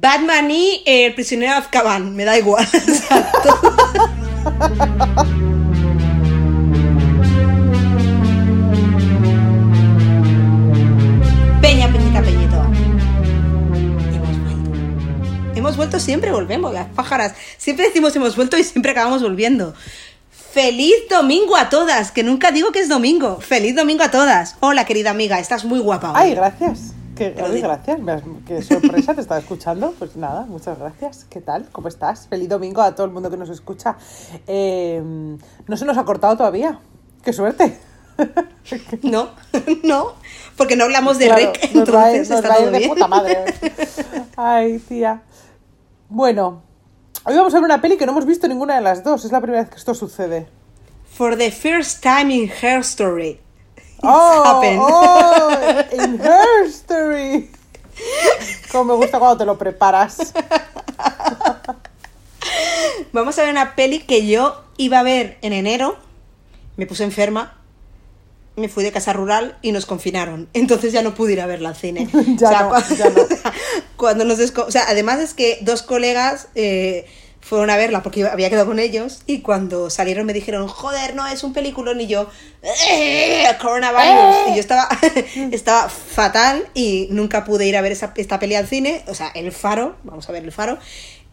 Batman y eh, el prisionero de Azkaban, me da igual. Peña, Peñita, Peñito. Hemos vuelto. Hemos vuelto, siempre volvemos, las pájaras. Siempre decimos hemos vuelto y siempre acabamos volviendo. Feliz domingo a todas, que nunca digo que es domingo. Feliz domingo a todas. Hola, querida amiga, estás muy guapa hoy. Ay, gracias. Qué, gracias. Qué sorpresa, te estaba escuchando. Pues nada, muchas gracias. ¿Qué tal? ¿Cómo estás? Feliz domingo a todo el mundo que nos escucha. Eh, no se nos ha cortado todavía. ¡Qué suerte! No, no, porque no hablamos de Claro, rec, entonces nos está todo de bien. puta madre. Ay, tía. Bueno, hoy vamos a ver una peli que no hemos visto ninguna de las dos. Es la primera vez que esto sucede. For the first time in her story. ¡Oh! happened. ¡Oh! ¡In her story! Como me gusta cuando te lo preparas. Vamos a ver una peli que yo iba a ver en enero, me puse enferma, me fui de casa rural y nos confinaron. Entonces ya no pude ir a verla al cine. Ya no, cuando, ya no. cuando nos o sea, además es que dos colegas eh, fueron a verla porque yo había quedado con ellos y cuando salieron me dijeron, joder, no, es un peliculón y yo, "Eh, coronavirus. Y yo estaba, estaba fatal y nunca pude ir a ver esa, esta peli al cine, o sea, El Faro, vamos a ver El Faro.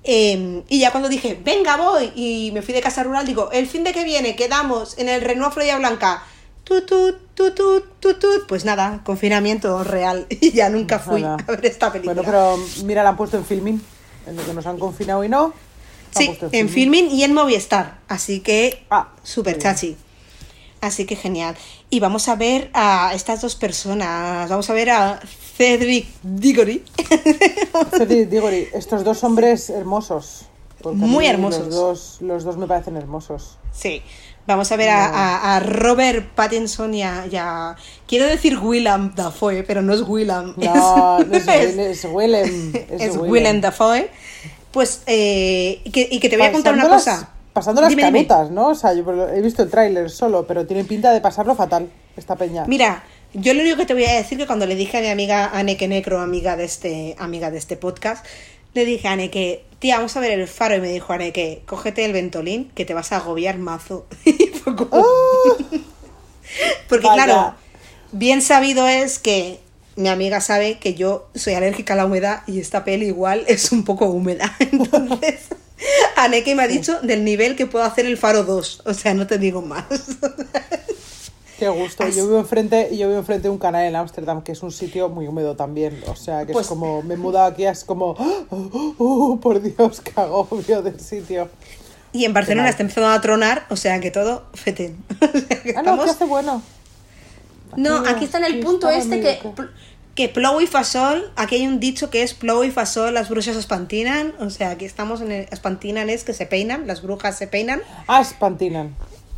Eh, y ya cuando dije, venga, voy, y me fui de casa rural, digo, el fin de que viene quedamos en el Renault Florida Blanca. Tutut, tutut, tutut. Pues nada, confinamiento real. Y ya nunca fui Nada. a ver esta película. Bueno, pero mira, la han puesto en filming. En lo que nos han confinado y no. Sí, en filming y en Movistar. Así que, Ah, bien. chachi. Así que genial. Y vamos a ver a estas dos personas. Vamos a ver a Cedric Diggory. Cedric Diggory, estos dos hombres hermosos. Muy hermosos. Los dos, los dos me parecen hermosos. Sí. Vamos a ver a, a- a Robert Pattinson y a, y a- Quiero decir Willem Dafoe, pero no es Willem. No, no es, es- Will- es Willem. Es, es Willem Dafoe. Pues, eh, y, que, y que te voy a contar una cosa. Pasando las Dime, dime. canutas, ¿no? O sea, yo he visto el tráiler solo, pero tiene pinta de pasarlo fatal, esta peña. Mira, yo lo único que te voy a decir que cuando le dije a mi amiga Aneke Necro, amiga de este, amiga de este podcast, le dije a Aneke, tía, vamos a ver el faro. Y me dijo Aneke, cógete el ventolín que te vas a agobiar mazo. Como- Porque Vaya. claro, bien sabido es que mi amiga sabe que yo soy alérgica a la humedad y esta peli igual es un poco húmeda. Entonces, Aneke me ha dicho del nivel que puedo hacer el faro 2. O sea, no te digo más. Qué gusto. Yo vivo enfrente, yo vivo enfrente de un canal en Ámsterdam, que es un sitio muy húmedo también. O sea, que Pues- es como, me he mudado aquí, es como, oh, oh, por Dios, qué agobio del sitio. Y en Barcelona está empezando a tronar, o sea que todo feten. O sea que Ah, no, estamos- que hace bueno. No, Aquí- está en el punto este que, que- pl- que plou y fasol, aquí hay un dicho que es plou y fasol, las brujas espantinan, o sea, aquí estamos en el espantinan es que se peinan, las brujas se peinan, Ah, espantinan.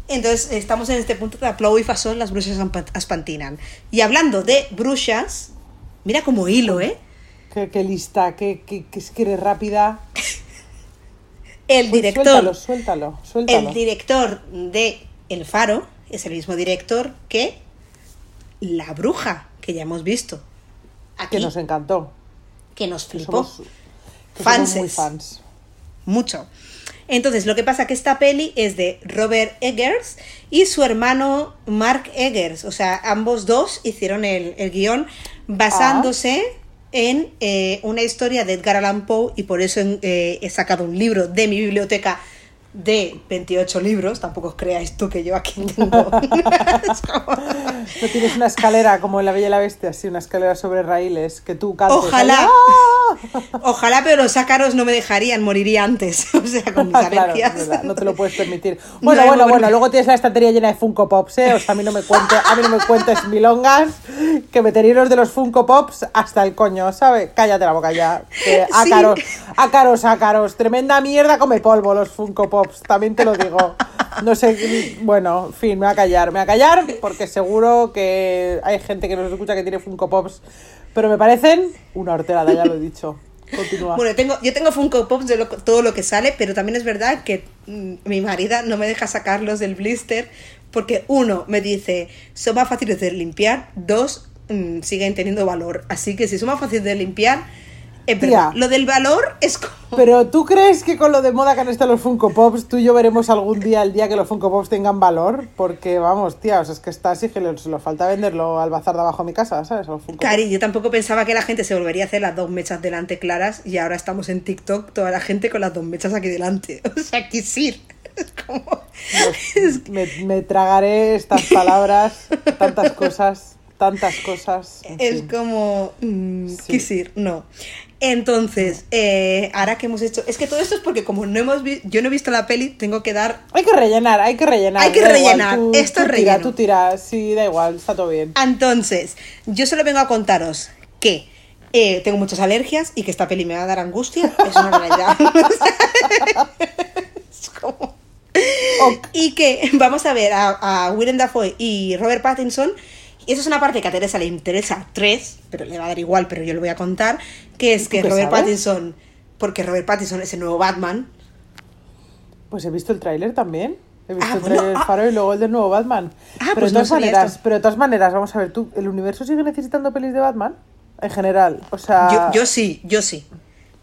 entonces estamos en este punto de plou y fasol, las brujas espantinan. Y hablando de brujas, mira como hilo, ¿eh? Qué, qué lista, qué, qué, qué es que eres rápida. El Pues director, Suéltalo, suéltalo, suéltalo. el director de El Faro es el mismo director que La Bruja, que ya hemos visto. Aquí, que nos encantó. que nos Que flipó. somos, que somos muy fans. mucho. Entonces, lo que pasa que esta peli es de Robert Eggers y su hermano Mark Eggers. O sea, ambos dos hicieron el, el guion basándose en eh, una historia de Edgar Allan Poe y por eso eh, he sacado un libro de mi biblioteca de 28 libros. Tampoco os creáis tú que yo aquí tengo... No tienes una escalera como en La Bella y la Bestia, así, una escalera sobre raíles, que tú cantes. Ojalá. Ojalá, pero los ácaros no me dejarían, moriría antes. O sea, con mis claro, verdad, no te lo puedes permitir. Bueno, No, bueno, bueno, luego tienes la estantería llena de Funko Pops, ¿eh? O sea, a mí no me cuentes, a mí no me cuentes milongas, que me tenéis los de los Funko Pops hasta el coño, ¿sabes? Cállate la boca ya. Sí. ácaros, ácaros, ácaros, tremenda mierda come polvo los Funko Pops, también te lo digo. No sé, bueno, en fin, me voy a callar, me voy a callar porque seguro que hay gente que nos escucha que tiene Funko Pops, pero me parecen una horterada, ya lo he dicho. Continúa. Bueno, tengo, yo tengo Funko Pops de todo lo que sale, pero también es verdad que mm, mi marida no me deja sacarlos del blister porque uno me dice son más fáciles de limpiar, dos mm, siguen teniendo valor. Así que si son más fáciles de limpiar, Es Tía. verdad. Lo del valor es como. Pero ¿tú crees que con lo de moda que han estado los Funko Pops, tú y yo veremos algún día el día que los Funko Pops tengan valor? Porque vamos, tía, o sea, es que está así que se lo falta venderlo al bazar de abajo de mi casa, ¿sabes? A los Funko Cari, yo tampoco pensaba que la gente se volvería a hacer las dos mechas delante claras y ahora estamos en TikTok, toda la gente con las dos mechas aquí delante. O sea, quisir. Es como. Me, me tragaré estas palabras, tantas cosas, tantas cosas. en Es fin. como. mm, Sí. Quisir, no. Entonces, eh, ahora que hemos hecho. Es que todo esto es porque, como no hemos vi- yo no he visto la peli, tengo que dar. Hay que rellenar, hay que rellenar. Hay que igual, rellenar, tú- esto tú es tira, relleno. Tú tiras, sí, da igual, está todo bien. Entonces, yo solo vengo a contaros que eh, tengo muchas alergias y que esta peli me va a dar angustia. Es una realidad. es como. Y que vamos a ver a, a Willem Dafoe y Robert Pattinson. Y eso es una parte que a Teresa le interesa tres, pero le va a dar igual, pero yo lo voy a contar. Que es ¿Tú que Robert sabes? Pattinson, porque Robert Pattinson es el nuevo Batman. Pues he visto el tráiler también. He visto Ah, el bueno, ah. Faro y luego el del nuevo Batman. Ah, pero, pues de todas maneras, pero de todas maneras, vamos a ver, tú, ¿el universo sigue necesitando pelis de Batman? En general, o sea... Yo, yo sí, yo sí.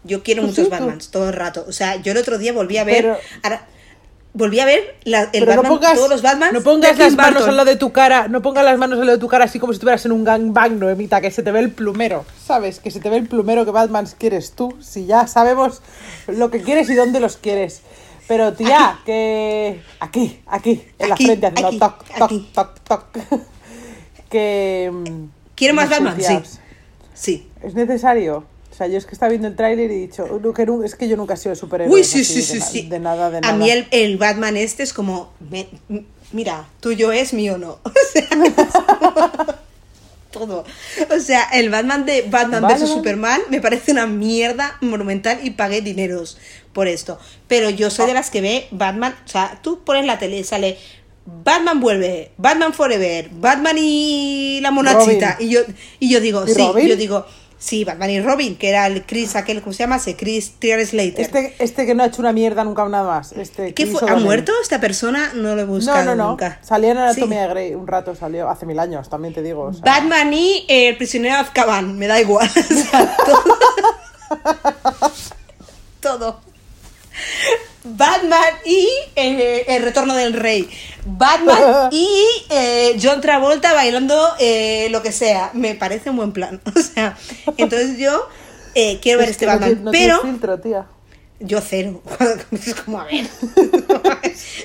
Yo quiero ¿Tú muchos. Batmans todo el rato. O sea, yo el otro día volví a ver. Pero- ahora, volví a ver la- el Pero Batman, no pongas, todos los Batmans. no pongas las manos al lado de tu cara, no pongas las manos al lado de tu cara así como si estuvieras en un gangbang, Noemita, que se te ve el plumero, ¿sabes? Que se te ve el plumero que Batman quieres tú, si ya sabemos lo que quieres y dónde los quieres. Pero tía, que aquí, aquí, en Aquí, la frente haciendo aquí, toc, toc, aquí. toc, toc. que mm, ¿Quiero más Batman? Sí. Sí. ¿Es necesario? O sea, yo es que estaba viendo el tráiler y he dicho, "Uh, que nu- es que yo nunca he sido superhéroe. Uy, sí, sí, de sí. De nada, de nada. A mí el, el Batman este es como. me- mira, tuyo es, mío no. O sea, como todo. O sea, el Batman de Batman vs. Superman me parece una mierda monumental y pagué dineros por esto. Pero yo soy de las que ve Batman. O sea, tú pones la tele y sale. Batman vuelve, Batman Forever, Batman y la monachita. Robin. Y yo, y yo digo, ¿Y sí, Robin? yo digo, sí, Batman y Robin, que era el Chris, aquel, ¿cómo se llama? Ese Chris Trier Slater. Este, este que no ha hecho una mierda nunca nada más. Este ¿Qué fue? ¿Ha muerto esta persona? No lo he No, buscado no, no. nunca. Salía en Sí. Anatomía de Grey un rato, salió hace mil años, también te digo. o sea. Batman y eh, el prisionero de Azkaban, me da igual. O sea, todo. todo. Batman y eh, el retorno del rey. Batman y eh, John Travolta bailando eh, lo que sea. Me parece un buen plan. O sea, entonces yo eh, quiero ver Es este no Batman. tiene- no pero tiene filtro, tía. yo cero. Es como a ver.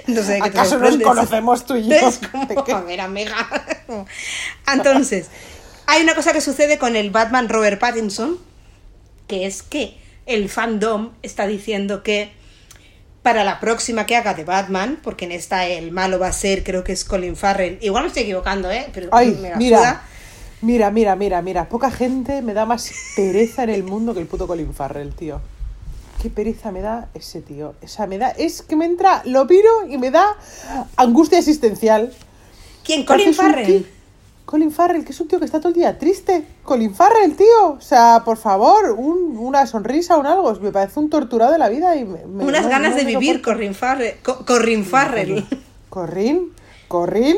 No sé de qué te ¿Acaso nos sorprendes. conocemos tú y yo? Es como, a ver, amiga. Entonces, hay una cosa que sucede con el Batman Robert Pattinson, que es que el fandom está diciendo que para la próxima que haga de Batman, porque en esta el malo va a ser, creo que es Colin Farrell. Igual me estoy equivocando, ¿eh? Pero Ay, me la mira. Mira, mira, mira, mira. Poca gente me da más pereza en el mundo que el puto Colin Farrell, tío. Qué pereza me da ese tío. O sea, me da. Es que me entra. Lo miro y me da angustia existencial. ¿Quién? Colin Farrell. Colin Farrell, que es un tío que está todo el día triste. Colin Farrell, tío. O sea, por favor, un- una sonrisa, un algo. Me parece un torturado de la vida y me- me- Unas no- ganas no de vivir. Corrin Farrell. Co- Corrin Farrell. Corrin, Corrin,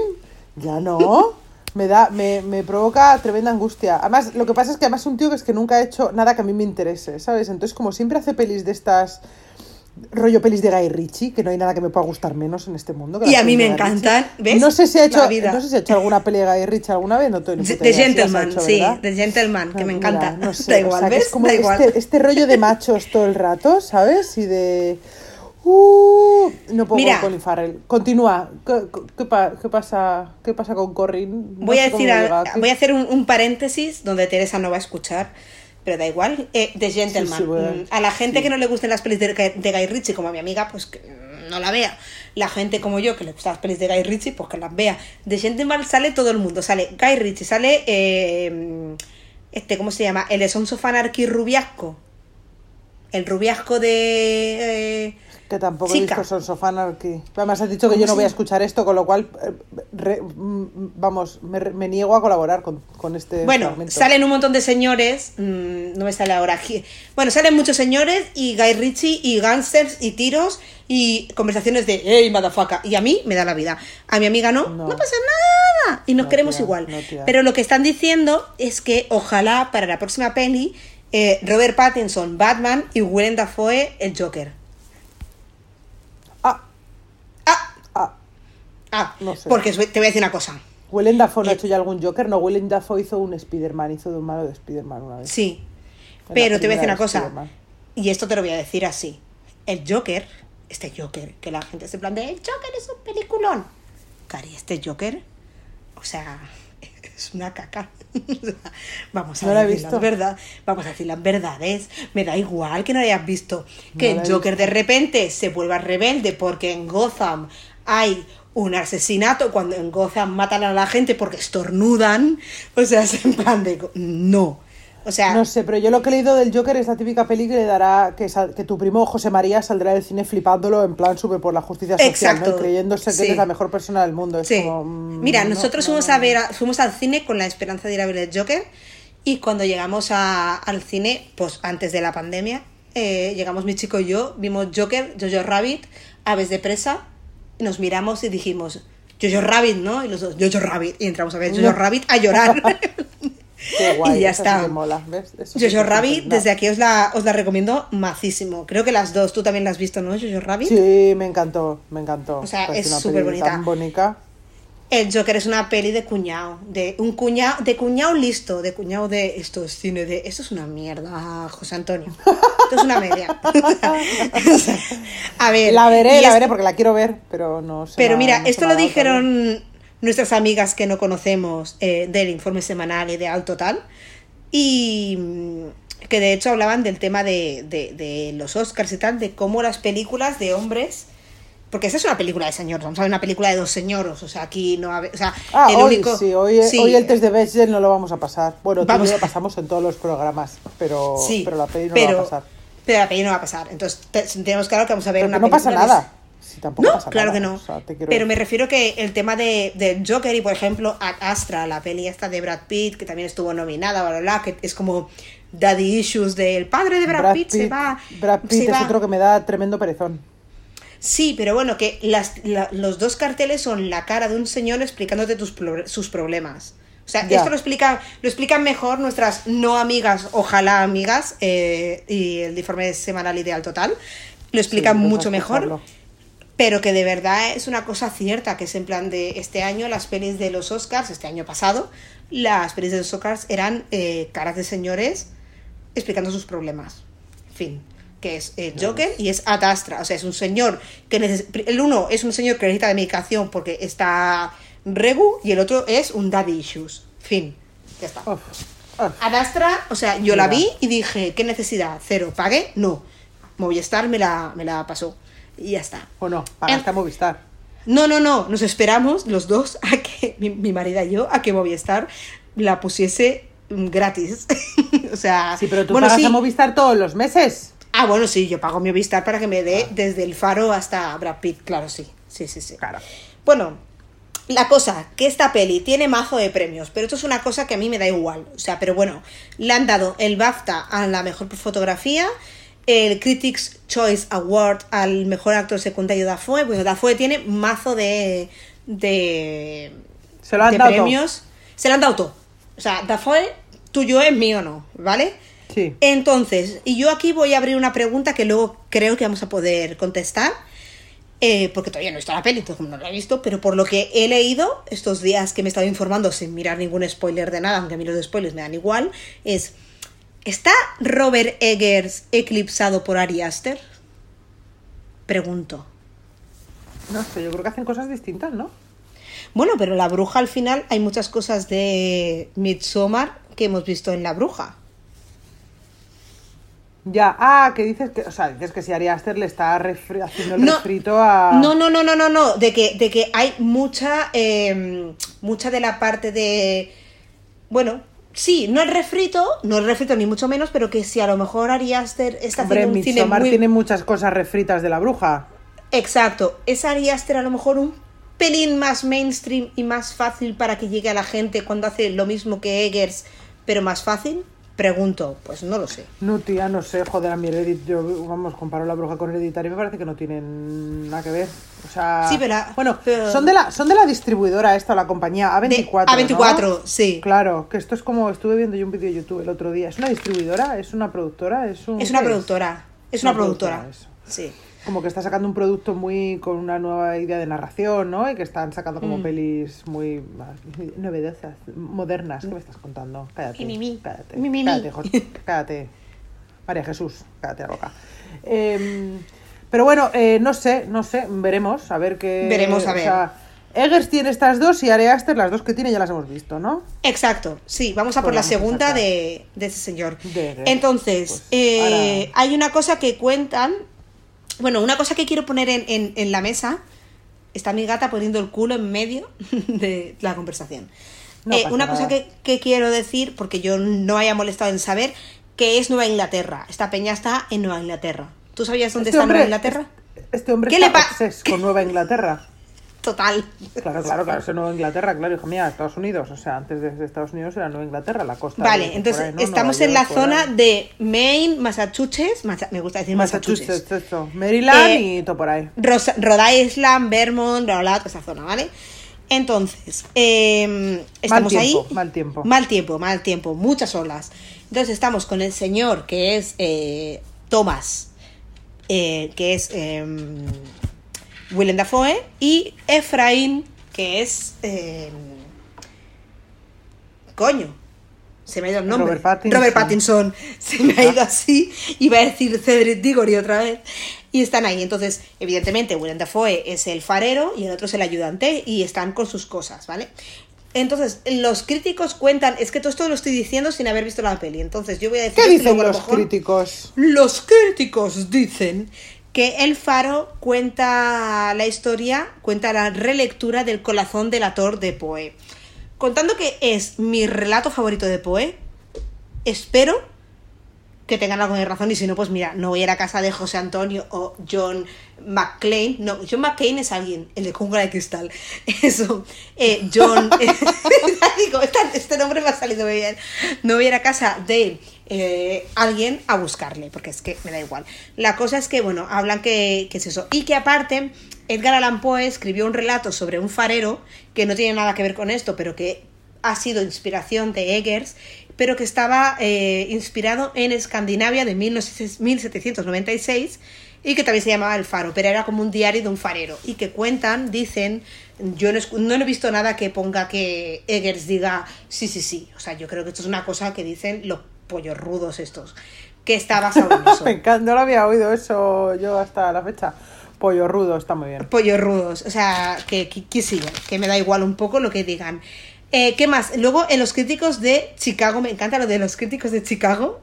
ya no. Me da, me, me provoca tremenda angustia. Además, lo que pasa es que además es un tío que es que nunca ha hecho nada que a mí me interese, ¿sabes? Entonces, como siempre hace pelis de estas rollo pelis de Guy Ritchie, que no hay nada que me pueda gustar menos en este mundo. que Y a mí me encantan. ¿ves? No sé si ha hecho, no sé si ha hecho alguna peli de Guy Ritchie alguna vez, no ni The Gentleman, hecho, sí. The Gentleman, que me Mira, encanta. no sé, da o igual, sea, ¿ves? es como da igual. Este, este rollo de machos todo el rato, ¿sabes? Y de... Uh, no puedo Mira. con Colin Farrell. Continúa. ¿Qué, qué pa- qué pasa, ¿Qué pasa con Corrin? No Voy a decir, a- voy a hacer un, un paréntesis donde Teresa no va a escuchar, pero da igual. Eh, The Gentleman. Sí, sí, voy a- Mm, a la gente sí. que no le gusten las pelis de, Guy- de Guy Ritchie, como a mi amiga, pues que no la vea. La gente como yo que le gustan las pelis de Guy Ritchie, pues que las vea. The Gentleman sale todo el mundo. Sale Guy Ritchie, sale. eh, este, ¿cómo se llama? El Sons of Anarchy Rubiasco. El Rubiasco de. eh, Que tampoco Chica. he visto Sons of Anarchy. Además has dicho que ¿Cómo yo no voy a escuchar esto, con lo cual, eh, re- mm, vamos, me, me niego a colaborar con, con este Bueno, fragmento. salen un montón de señores, mm, no me sale ahora. Bueno, salen muchos señores y Guy Ritchie y gangsters y tiros y conversaciones de hey, motherfucker. Y a mí me da la vida. A mi amiga no, no, No. pasa nada. Y nos No, queremos tía, igual. no. Pero lo que están diciendo es que ojalá para la próxima peli eh, Robert Pattinson, Batman y Willem Dafoe, el Joker. Ah, Ah, ah. Ah, No sé. porque te voy a decir una cosa. ¿Willem Dafoe no ha Eh. hecho ya algún Joker? No, Willem Dafoe hizo un Spider-Man, hizo de un malo de Spider-Man una vez. Sí, pero te voy a decir una de cosa. Y esto te lo voy a decir así. El Joker, este Joker, que la gente se plantea, el Joker es un peliculón. Cari, este Joker, o sea, es una caca. Vamos a No decir las verdad, vamos a decir las verdades. Me da igual que no hayas visto. Que No el Joker de repente se vuelva rebelde porque en Gotham hay un asesinato cuando en Gotham matan a la gente porque estornudan. O sea, es en plan de no. O sea, No sé, pero yo lo que he leído del Joker es la típica peli que le dará que, sal- que tu primo José María saldrá del cine flipándolo en plan sube por la justicia social, Exacto, creyéndose que sí. es la mejor persona del mundo. Es Sí. como, mm, Mira, no, nosotros no, fuimos a ver, fuimos al cine con la esperanza de ir a ver el Joker y cuando llegamos a- al cine, pues antes de la pandemia, eh, llegamos mi chico y yo, vimos Joker, Jojo Rabbit, Aves de presa, nos miramos y dijimos Jojo Rabbit, ¿no? Y los dos Jojo Rabbit y entramos a ver Jojo. Rabbit a llorar. Qué guay, y ya sí está. que mola, ¿ves? Eso sí Jojo que Rabbit, desde aquí os la, os la recomiendo macísimo. Creo que las dos, tú también la has visto, ¿no? Jojo Rabbit. Sí, me encantó, me encantó. O sea, Parece es súper bonita. Tan bonita. El Joker es una peli de cuñado, de un cuñado, de cuñado listo, de cuñado de esto es cine de esto es una mierda, José Antonio. Esto es una media. A ver, La veré, la es- veré porque la quiero ver, pero no sé. Pero mira, no esto lo dijeron nuestras amigas que no conocemos eh, del informe semanal y de Alto Tal. Y mm, que de hecho hablaban del tema de, de- de los Oscars y tal, de cómo las películas de hombres. Porque esa es una película de señores, vamos a ver una película de dos señoros, o sea, aquí no o sea, Ah, el hoy único sí, hoy, sí, hoy el test de Bechdel no lo vamos a pasar. Bueno, Vamos lo pasamos en todos los programas, pero, sí, pero la peli no pero, va a pasar. Pero la peli no va a pasar, entonces te- tenemos claro que vamos a ver Pero una no pasa película de- nada. Sí, tampoco No, pasa claro nada. que no. O sea, quiero Pero me refiero que el tema de, del Joker y, por ejemplo, Ad Astra, la peli esta de Brad Pitt, que también estuvo nominada, bla, bla, bla, que es como Daddy Issues del padre de Brad, Pitt, se va. Brad se Pitt es va. otro que me da tremendo perezón. Sí, pero bueno, que las, la- los dos carteles son la cara de un señor explicándote tus, pro- sus problemas. O sea, Ya. esto lo explican, lo explican mejor nuestras no amigas, ojalá amigas, eh, y el informe semanal ideal total. Lo explican Sí, mucho mejor. Pero que de verdad es una cosa cierta, que es en plan de este año las pelis de los Oscars, este año pasado, las pelis de los Oscars eran eh, caras de señores explicando sus problemas. Fin, que es el Joker y es Ad Astra. O sea, es un señor que El uno es un señor que necesita de medicación porque está regu y el otro es un daddy issues. Fin, ya está. Uf, uf. Ad Astra, o sea, yo la vi y dije, ¿qué necesidad? Cero. ¿Pagué? No. Movistar me la, me la pasó. Y ya está. O no, pagaste a Movistar. No, no, no. Nos esperamos los dos a que, mi, mi marido y yo, a que Movistar la pusiese gratis. o sea, Sí, pero tú bueno, pagas sí. a Movistar todos los meses. Ah, bueno, sí, yo pago mi Movistar para que me dé desde el faro hasta Brad Pitt, claro, sí. Sí, sí, sí. Claro. Bueno, la cosa, que esta peli tiene mazo de premios, pero esto es una cosa que a mí me da igual. O sea, pero bueno, le han dado el BAFTA a la mejor fotografía, el Critics Choice Award al mejor actor secundario Dafoe. Bueno, Dafoe tiene mazo de. de. Se lo han de dado todo. premios. Se lo han dado todo. O sea, Dafoe, tuyo es mío, no, ¿vale? Sí. Entonces, y yo aquí voy a abrir una pregunta que luego creo que vamos a poder contestar, eh, porque todavía no he visto la peli, entonces no la he visto, pero por lo que he leído estos días que me he estado informando sin mirar ningún spoiler de nada, aunque a mí los spoilers me dan igual, es, ¿está Robert Eggers eclipsado por Ari Aster? Pregunto. No sé, yo creo que hacen cosas distintas, ¿no? Bueno, pero la bruja al final hay muchas cosas de Midsommar que hemos visto en la bruja. Ya, ah, que dices que, o sea, dices que si Ari Aster le está refri- haciendo el No, refrito a... No, no, no, no, no, no. De que, de que hay mucha, eh, mucha de la parte de. Bueno, sí, no el refrito, no el refrito ni mucho menos, pero que si a lo mejor Ari Aster está Hombre, haciendo un cine muy. tiene muchas cosas refritas de la bruja. Exacto. Es Ari Aster a lo mejor un pelín más mainstream y más fácil para que llegue a la gente cuando hace lo mismo que Eggers, pero más fácil. Pregunto, pues no lo sé. No, tía, no sé, joder, a mi Heredit, yo, vamos, comparo la bruja con Hereditary y me parece que no tienen nada que ver. O sea, Sí, pero- bueno, pero- son de la son de la distribuidora esta, la compañía De- A24. A24, ¿no? sí. Claro, que esto es como estuve viendo yo un vídeo de YouTube el otro día. ¿Es una distribuidora? ¿Es una productora? ¿Es, un, Es una productora. Es una, Una productora, productora. Sí. Como que está sacando un producto muy con una nueva idea de narración, ¿no? Y que están sacando Mm. como pelis muy ah, novedosas, modernas. ¿Qué me estás contando? Cállate. Mi, mi, mi. Cállate. Cállate, José, cállate. María Jesús, cállate loca. Em, pero bueno, eh, no sé, no sé, veremos, a ver qué. Veremos, a o ver. sea, Eggers tiene estas dos y Ari Aster, las dos que tiene ya las hemos visto, ¿no? Exacto, sí, vamos a por Pues la vamos a segunda de, de ese señor. De- Entonces, pues, eh, ahora- hay una cosa que cuentan, bueno, una cosa que quiero poner en, en- en la mesa, está mi gata poniendo el culo en medio de la conversación. No Eh, una nada. cosa que, que quiero decir, porque yo no haya molestado en saber, que es Nueva Inglaterra. Esta peña está en Nueva Inglaterra. ¿Tú sabías dónde Este está hombre- Nueva Inglaterra? Este hombre ¿Qué está le con Nueva Inglaterra. Total. Claro, claro, claro, es Nueva Inglaterra, claro, hijo mía, Estados Unidos, o sea, antes de Estados Unidos era Nueva Inglaterra, la costa. de- Vale, por entonces ahí, ¿no? estamos Nueva en la York, zona de Maine, Massachusetts, Massa- me gusta decir Massachusetts. Massachusetts, esto, Maryland Eh, y todo por ahí. Rhode Island, Vermont, bla, bla, toda esa zona, ¿vale? Entonces, eh, estamos tiempo, ahí. mal tiempo. Mal tiempo, mal tiempo, muchas olas. Entonces estamos con el señor que es eh, Thomas, eh, que es eh, Willem Dafoe, y Efraín, que es... eh, coño, se me ha ido el nombre. Robert Pattinson. Robert Pattinson. Se me ha ido así. Iba a decir Cedric Diggory otra vez. Y están ahí. Entonces, evidentemente, Willem Dafoe es el farero y el otro es el ayudante y están con sus cosas, ¿vale? Entonces, los críticos cuentan, es que todo esto lo estoy diciendo sin haber visto la peli. Entonces, yo voy a decir ¿Qué dicen los mejor- críticos? los críticos dicen que El Faro cuenta la historia, cuenta la relectura del corazón del ator de Poe. Contando que es mi relato favorito de Poe, espero que tengan algo de razón y si no, pues mira, no voy a ir a casa de José Antonio o John McClane. No, John McClane es alguien, el de Jungla de Cristal. Eso, eh, John... Digo, este nombre me ha salido muy bien. No voy a ir a casa de eh, alguien a buscarle, porque es que me da igual. La cosa es que, bueno, hablan que, es eso. Y que aparte, Edgar Allan Poe escribió un relato sobre un farero que no tiene nada que ver con esto, pero que ha sido inspiración de Eggers, pero que estaba eh, inspirado en Escandinavia de 19- 1796 y que también se llamaba El Faro, pero era como un diario de un farero. Y que cuentan, dicen, yo no, no he visto nada que ponga que Eggers diga sí, sí, sí. O sea, yo creo que esto es una cosa que dicen los pollos rudos estos, que está basado en eso. Me encanta, no lo había oído eso yo hasta la fecha. Pollo rudo, está muy bien. pollos rudos. O sea, que, que, que siga, que me da igual un poco lo que digan. Eh, ¿Qué más? Luego, en los críticos de Chicago, me encanta lo de los críticos de Chicago.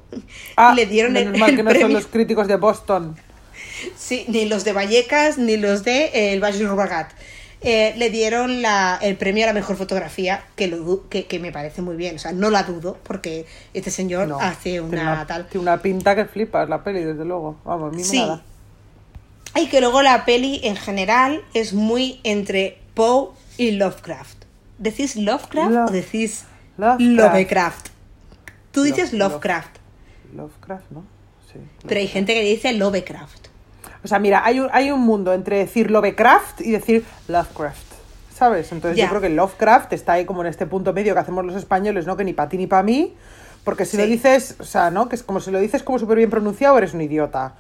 Ah, le dieron el, menos mal el que no premio. son los críticos de Boston. Sí, ni los de Vallecas, ni los de eh, el Valle Rubagat. Eh, le dieron la- el premio a la mejor fotografía, que, lo, que, que me parece muy bien. O sea, no la dudo, porque este señor No, hace tiene una, tal. Tiene una pinta que flipas la peli, desde luego. Vamos, Sí. nada. Y que luego la peli en general es muy entre Poe y Lovecraft. ¿Decís Lovecraft Love- o decís Lovecraft. Lovecraft? Tú dices Love- Lovecraft, Lovecraft, ¿no? Sí. pero hay gente que dice Lovecraft. O sea, mira, hay un, hay un mundo entre decir Lovecraft y decir Lovecraft. ¿Sabes? Entonces yo creo que Lovecraft está ahí como en este punto medio que hacemos los españoles, ¿no? Que ni para ti ni para mí. Porque si lo dices, o sea, ¿no? Que es como si lo dices como súper bien pronunciado, eres un idiota.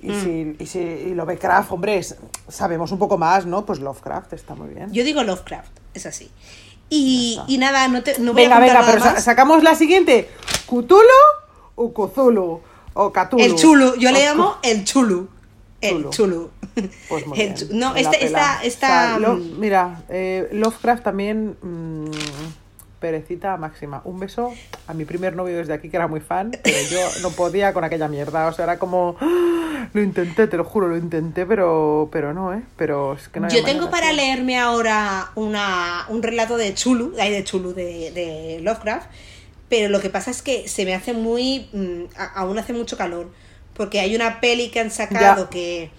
Y Mm. si, y si y Lovecraft, hombre, es- sabemos un poco más, ¿no? Pues Lovecraft está muy bien. Yo digo Lovecraft, es así. Y, y nada, no, te, no voy venga, a venga, nada pero sa- sacamos la siguiente. ¿Cthulhu o Cthulhu? O Cthulhu. El chulu, yo O le llamo el chulu. El Chulu. chulu. Pues muy bien, chu- no, este, esta, esta, O sea, lo- mira, eh, Lovecraft también. mm, perecita máxima. Un beso a mi primer novio desde aquí, que era muy fan, pero yo no podía con aquella mierda. O sea, era como. ¡ah! Lo intenté, te lo juro, lo intenté, pero, pero no, ¿eh? Pero es que no Yo tengo para leerme ahora una, un relato de Chulu, de Chulu, de, de Lovecraft, pero lo que pasa es que se me hace muy... mm, a- aún hace mucho calor, porque hay una peli que han sacado Ya. que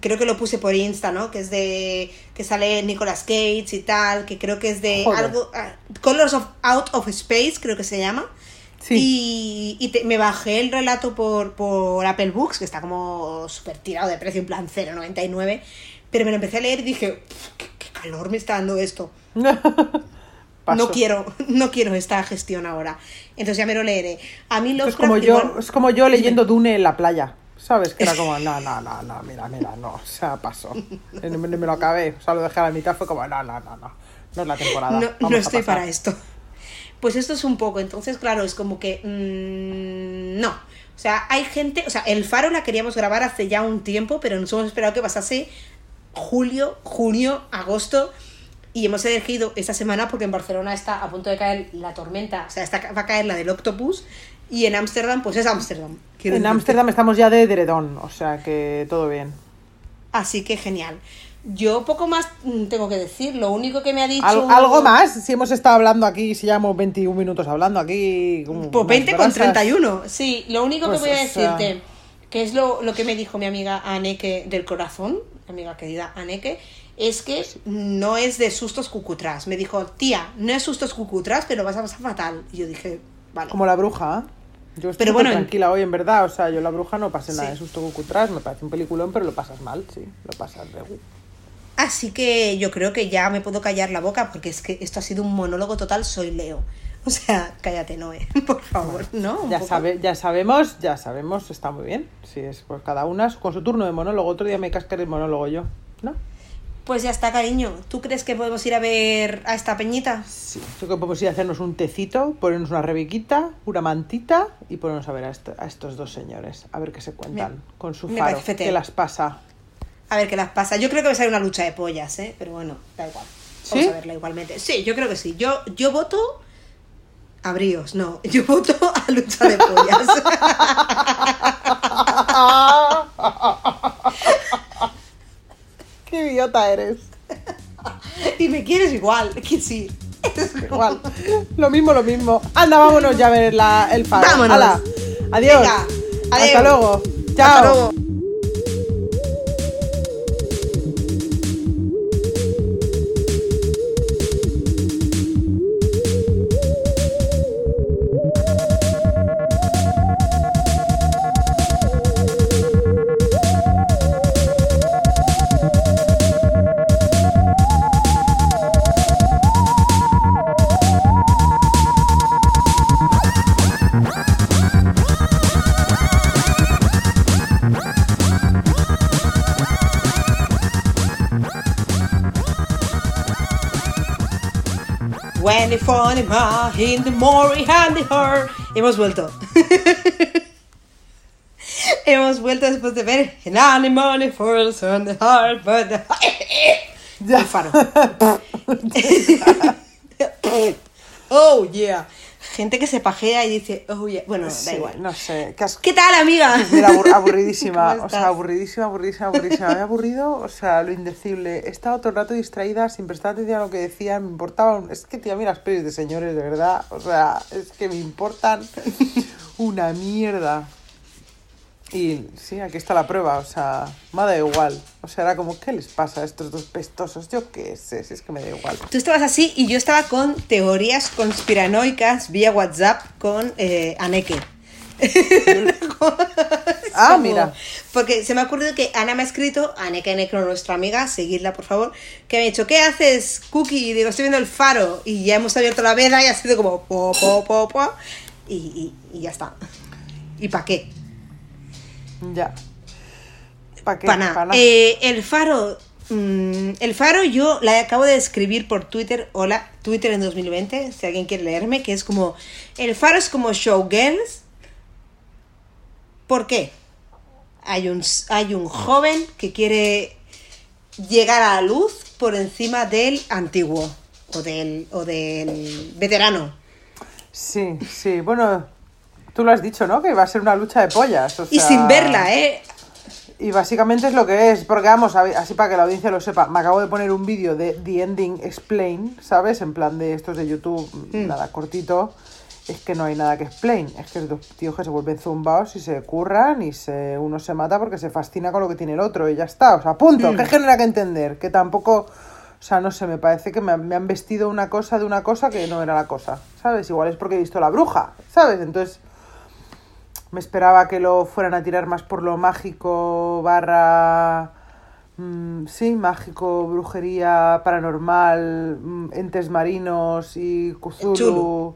creo que lo puse por Insta, ¿no? Que es de... que sale Nicolas Cage y tal, que creo que es de Joder. algo... ah, Colors of Out of Space, creo que se llama. Sí. Y, y te- me bajé el relato por, por Apple Books, que está como súper tirado de precio, en plan 0,99. Pero me lo empecé a leer y dije, "Pf, qué, qué calor me está dando esto. Paso. No quiero, no quiero esta gestión ahora. Entonces ya me lo leeré. A mí los es como yo, es como yo leyendo Dune en la playa. ¿Sabes? Que era como, no, no, no, no, mira, mira, no, o sea, pasó. Me, me lo acabé, o sea, lo dejé a la mitad, fue como, no, no, no, no, no es la temporada. no, vamos no estoy pasar". para esto. Pues esto es un poco, entonces claro, es como que mm, no. O sea, hay gente, o sea, el faro la queríamos grabar hace ya un tiempo, pero nos hemos esperado que pasase julio, junio, agosto y hemos elegido esta semana porque en Barcelona está a punto de caer la tormenta, o sea, está, va a caer la del octopus y en Ámsterdam pues es Ámsterdam. En. Ámsterdam estamos ya de Dredón, o sea que todo bien. Así que genial. Yo poco más mm, tengo que decir, lo único que me ha dicho... Al- ¿Algo más? Si hemos estado hablando aquí, si llevamos 21 minutos hablando aquí. Pues unas 20 con brasas. 31. Sí, lo único Pues, que voy a sea- decirte, que es lo, lo que me dijo mi amiga Aneke del corazón, mi amiga querida Aneke, es que no es de sustos cucutrás. Me dijo, tía, no es sustos cucutrás, pero vas a pasar fatal. Y yo dije, vale. Como la bruja. ¿eh? Yo estoy Pero bueno, en- tranquila hoy, en verdad. O sea, yo la bruja no pasé nada de susto cucutras, me parece un peliculón, pero lo pasas mal, sí. Lo pasas de Así que yo creo que ya me puedo callar la boca porque es que esto ha sido un monólogo total, soy Leo. O sea, cállate, Noé, por favor, ¿no? Ya, sabe, ya sabemos, ya sabemos, está muy bien. Sí, es pues cada una con su turno de monólogo. Otro día me cascaré el monólogo yo, ¿no? Pues ya está, cariño. ¿Tú crees que podemos ir a ver a esta peñita? Sí. Creo que podemos ir a hacernos un tecito, ponernos una rebequita, una mantita y ponernos a ver a, esto- a estos dos señores, a ver qué se cuentan Me- con su faro. ¿Qué las pasa? A ver qué las pasa. Yo creo que va a ser una lucha de pollas, ¿eh? Pero bueno, da igual. Vamos ¿Sí? a verla igualmente. Sí, yo creo que sí. Yo, yo voto a bríos, no. Yo voto a lucha de pollas. ¡Qué idiota eres! y me quieres igual, que sí. Igual. Lo mismo, lo mismo. Anda, vámonos ya a ver la, el faro. Vámonos. Hala. Adiós. Venga, Hasta luego. Chao. Hasta luego. Funny man in the and the heart. Hemos vuelto. Hemos vuelto después de ver An animal falls on the heart, but the... Faro. oh, yeah. Gente que se pajea y dice, oh, yeah. Bueno, da igual. no sé. ¿Qué has- ¿Qué tal, amiga? Mira, abur- aburridísima, ¿Cómo o sea, aburridísima, aburridísima, aburridísima. Me ha aburrido, o sea, lo indecible. He estado todo el rato distraída, sin prestar atención a lo que decían, me importaban. Es que, tía, mira las pelis de señores, de verdad. O sea, es que me importan una mierda. Y sí, aquí está la prueba, o sea, me da igual. O sea, era como, ¿qué les pasa a estos dos pestosos? Yo qué sé, si es que me da igual. Tú estabas así y yo estaba con teorías conspiranoicas vía WhatsApp con eh, Aneke. Ah, Como- mira. Porque se me ha ocurrido que Ana me ha escrito, Aneke Necro, nuestra amiga, seguidla por favor, que me ha dicho, ¿qué haces, Cookie? Y digo, estoy viendo el faro. Y ya hemos abierto la veda y ha sido como, po, po, po, po. Y, y- y ya está. ¿Y para qué? Ya. ¿Para qué? Pa' nada. Pa' nada. Eh, el faro. mm, el faro yo la acabo de escribir por Twitter. Hola, Twitter en 2020, si alguien quiere leerme, que es como. El faro es como Showgirls. ¿Por qué? Hay un, hay un joven que quiere llegar a la luz por encima del antiguo o del, o del veterano. Sí, sí, bueno, tú lo has dicho, ¿no? Que va a ser una lucha de pollas. o Y sin verla, ¿eh? Y básicamente es lo que es, porque vamos, así para que la audiencia lo sepa, me acabo de poner un vídeo de The Ending Explain, ¿sabes? En plan de estos de YouTube, Mm. nada cortito. Es que no hay nada que explain, es que es dos tíos que se vuelven zumbados y se curran y se, uno se mata porque se fascina con lo que tiene el otro y ya está. O sea, punto. Mm. ¿Qué genera que entender? Que tampoco O sea, no sé, me parece que me, me han vestido una cosa de una cosa que no era la cosa, ¿sabes? Igual es porque he visto la bruja, ¿sabes? Entonces me esperaba que lo fueran a tirar más por lo mágico, barra... mm, sí, mágico, brujería, paranormal, mm, entes marinos y Cthulhu. Chulo.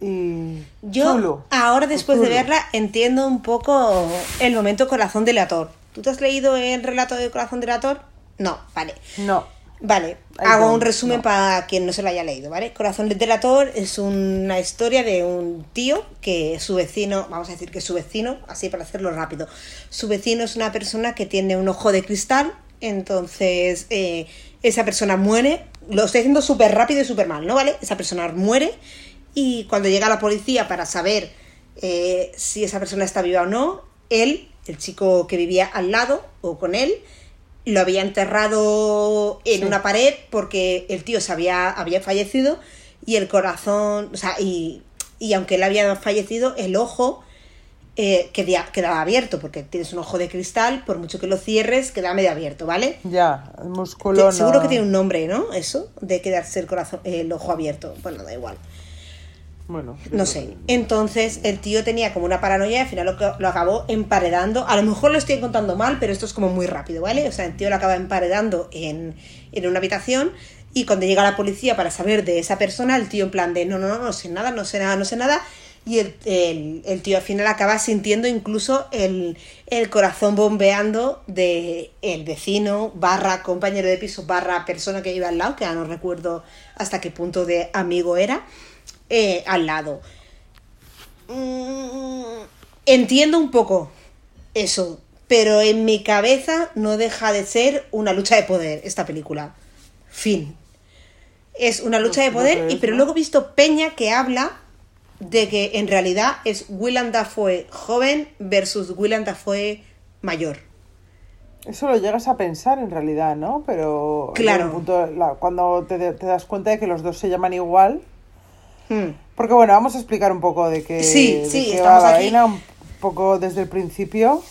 Y... Yo Chulo. ahora después de verla entiendo un poco el momento corazón delator. ¿Tú te has leído el relato de corazón delator? No, vale. No. Vale, hago un resumen no. para quien no se lo haya leído, ¿vale? Corazón Literator es una historia de un tío que su vecino, vamos a decir que su vecino, así para hacerlo rápido, su vecino es una persona que tiene un ojo de cristal, entonces eh, esa persona muere, lo estoy haciendo súper rápido y súper mal, ¿no? ¿Vale? Esa persona muere y cuando llega la policía para saber eh, si esa persona está viva o no, él, el chico que vivía al lado o con él, lo había enterrado en Sí. una pared porque el tío se había, había fallecido y el corazón, o sea, y, y aunque él había fallecido, el ojo eh, quedía- quedaba abierto porque tienes un ojo de cristal, por mucho que lo cierres, queda medio abierto, ¿vale? Ya, el músculo Seguro que tiene un nombre, ¿no? Eso, de quedarse el corazón, el ojo abierto. Bueno, da igual. Bueno, No sé. Entonces el tío tenía como una paranoia y al final lo, lo acabó emparedando. A lo mejor lo estoy contando mal, pero esto es como muy rápido, ¿vale? O sea, el tío lo acaba emparedando en, en una habitación y cuando llega la policía para saber de esa persona, el tío en plan de no, no, no, no sé nada, no sé nada, no sé nada. Y el, el- el tío al final acaba sintiendo incluso el, el corazón bombeando de el vecino, barra compañero de piso, barra persona que iba al lado, que ya no recuerdo hasta qué punto de amigo era eh, al lado. Mm, entiendo un poco eso, pero en mi cabeza no deja de ser una lucha de poder esta película. Fin. Es una lucha de Pues lo poder, y pero luego he visto Peña que habla de que en realidad es Willem Dafoe joven versus Willem Dafoe mayor. Eso lo llegas a pensar en realidad, ¿no? Pero Claro. punto, la- cuando te, te das cuenta de que los dos se llaman igual. Hmm. Porque bueno, vamos a explicar un poco de qué, Sí, de sí, qué estamos va la aquí. vaina, un poco desde el principio.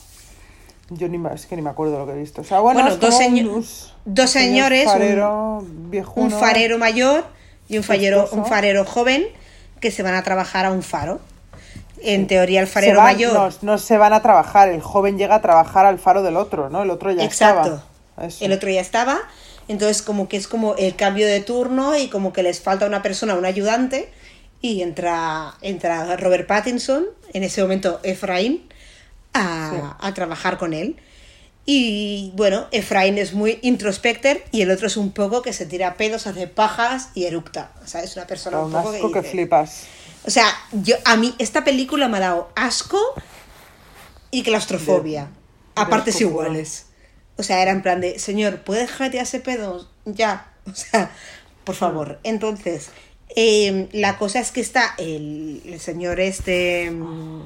Yo ni es que ni me acuerdo lo que he visto. O sea, bueno, Bueno, dos seño- un- dos señor señores, un- farero, un viejuno. farero mayor y un farero, esposo. un farero joven que se van a trabajar a un faro. En teoría el farero van- mayor... No, no se van a trabajar, el joven llega a trabajar al faro del otro, ¿no? El otro ya Exacto. estaba. Eso. El otro ya estaba. Entonces como que es como el cambio de turno y como que les falta una persona, un ayudante. Y entra, entra Robert Pattinson, en ese momento Efraín, a, Sí. a trabajar con él. Y bueno, Efraín es muy introspector y el otro es un poco que se tira pedos, hace pajas y eructa. O sea, es una persona Da un poco asco que dice- flipas. O sea, yo, a mí esta película me ha dado asco y claustrofobia. De- a partes iguales. O sea, era en plan de, señor, ¿puede dejar de tirarse pedos? Ya. O sea, por favor. Entonces, eh, la cosa es que está el, el señor este... mm,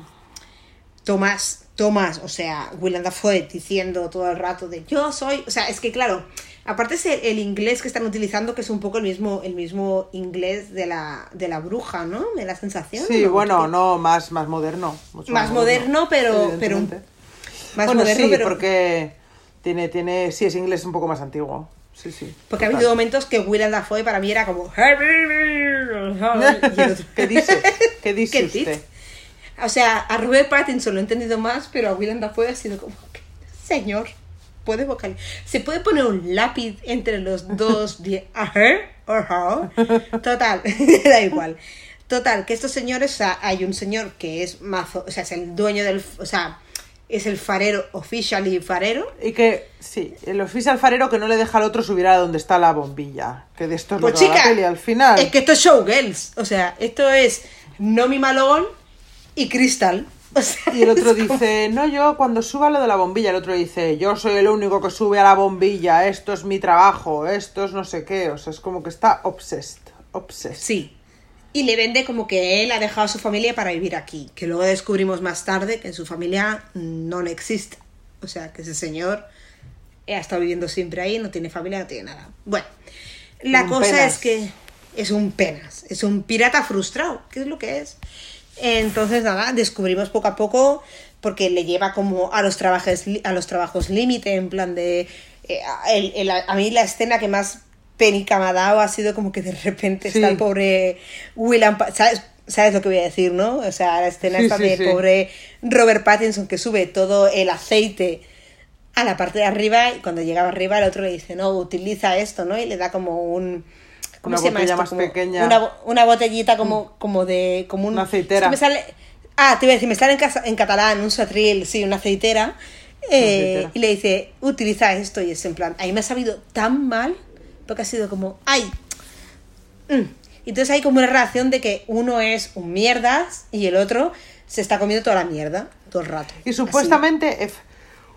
Tomás, Tomás, o sea, Willem Dafoe diciendo todo el rato de yo soy, o sea, es que claro, aparte es el, el inglés que están utilizando que es un poco el mismo el mismo inglés de la de la bruja, ¿no? Me da la sensación. Sí, ¿no? bueno, no, más, más moderno. mucho Más moderno, pero- pero más bueno, moderno, sí, pero porque tiene, tiene, sí, es inglés un poco más antiguo. Sí, sí. porque ha total. habido momentos que Willem Dafoe para mí era como ¿Qué dice? ¿Qué dice ¿Qué usted? dice? O sea, a Robert Pattinson lo he entendido más, pero a Willem Dafoe ha sido como, señor, puede vocalizar. ¿Se puede poner un lápiz entre los dos? ajá. Total, da igual. Total, que estos señores, o sea, hay un señor que es mazo, o sea, es el dueño del, o sea, es el farero, officially farero. Y que, sí, el oficial alfarero que no le deja al otro subir a donde está la bombilla. Que de esto es Pues lo que va la chica, peli al final. es que esto es showgirls, o sea, esto es Nomi Malone y Crystal. O sea, Y el otro como- dice, no, yo cuando suba lo de la bombilla, el otro dice, yo soy el único que sube a la bombilla, esto es mi trabajo, esto es no sé qué, o sea, es como que está obsessed, obsessed. Sí. Y le vende como que él ha dejado a su familia para vivir aquí. Que luego descubrimos más tarde que en su familia no existe. O sea, que ese señor ha estado viviendo siempre ahí, no tiene familia, no tiene nada. Bueno, la Un cosa penas. es que es un penas, es un pirata frustrado, ¿qué es lo que es? Entonces, nada, descubrimos poco a poco, porque le lleva como a los trabajos, a los trabajos límite, en plan de eh, el- el- a mí la escena que más pénica me ha sido como que de repente Sí. está el pobre William, ¿sabes? ¿Sabes lo que voy a decir, no? O sea, la escena Sí, esta sí, de sí. pobre Robert Pattinson que sube todo el aceite a la parte de arriba y cuando llegaba arriba el otro le dice, no, utiliza esto, ¿no? Y le da como un... ¿Cómo Una se llama esto? más Como pequeña. Mm. Una, bo- una botellita como, como de... Como un, Una aceitera. me sale, ah, te iba a decir, me sale en, casa- en catalán, un satril, sí, una aceitera. eh, aceitera. y le dice, utiliza esto y es en plan, a mí me ha sabido tan mal porque ha sido como, ay, mm. Y entonces hay como una relación de que uno es un mierdas y el otro se está comiendo toda la mierda todo el rato. Y supuestamente.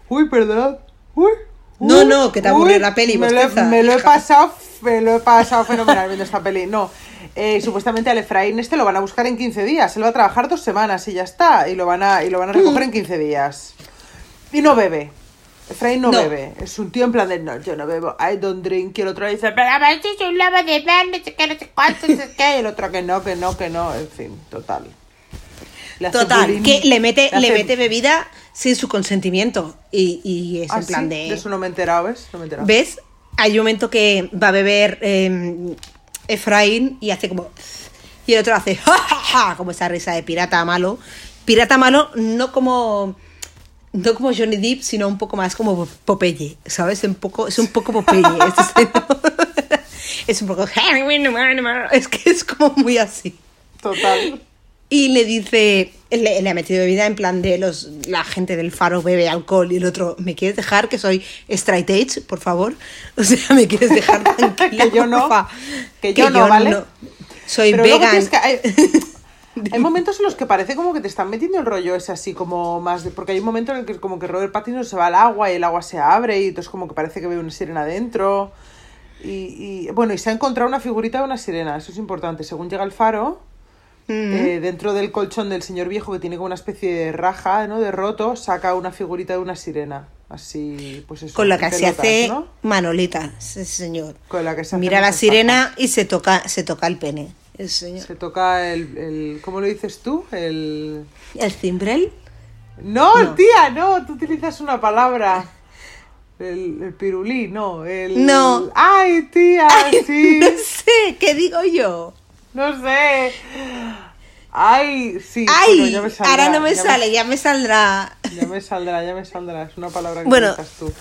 Uy, perdón. Uy. No, uy, no, que te aburrió la peli, Me lo, me lo he pasado, me lo he pasado fenomenal viendo esta peli. No. Eh, supuestamente al Efraín este lo van a buscar en 15 días. Él va a trabajar dos semanas y ya está. Y lo van a, y lo van a recoger en 15 días. Y no bebe. Efraín no, No. bebe. Es un tío en plan de no, yo no bebo. I don't drink. Y el otro dice, pero a ver si soy un lava de pan, no sé qué, no sé cuánto, no sé qué. Y el otro que no, que no, que no. En fin, total. Le Total, bullying. que le mete, le hace- mete bebida sin su consentimiento. Y, y es Ah, en plan sí, de. eso no me he enterado, ¿ves? No me he enterado. ¿Ves? Hay un momento que va a beber eh, Efraín y hace como. Y el otro hace. "Ja, ja, ja", como esa risa de pirata malo. Pirata malo, no como. No como Johnny Depp, sino un poco más como Popeye, ¿sabes? Un poco, es un poco Popeye. este es un poco. Es que es como muy así. Total. Y le dice, le, le ha metido bebida en plan de los la gente del faro bebe alcohol y el otro, ¿me quieres dejar que soy straight edge, por favor? O sea, ¿me quieres dejar tranquila? Que yo no, porfa? que yo no, ¿vale? Soy Pero luego vegan. tienes que- hay, momentos en los que parece como que te están metiendo el rollo ese así como más de, porque hay un momento en el que como que Robert Pattinson se va al agua y el agua se abre y entonces como que parece que ve una sirena adentro y, y, bueno y se ha encontrado una figurita de una sirena eso es importante según llega al faro Mm. eh, dentro del colchón del señor viejo que tiene como una especie de raja no de roto saca una figurita de una sirena así pues eso Con la que se hace ¿no? Manolita, ese señor. Con la que se hace Mira la sirena y se toca, se toca el pene. El señor. Se toca el, el. ¿Cómo lo dices tú? El. ¿El cimbrel? No, No. tía, no, tú utilizas una palabra. El, el pirulí, no. El... No. Ay, tía, sí. No sé, ¿qué digo yo? No sé. Ay, sí. ¡Ay! bueno, ya me saldrá, ahora no me ya sale, ya me saldrá. ya me saldrá, ya me saldrá. Es una palabra que Bueno, utilizas tú.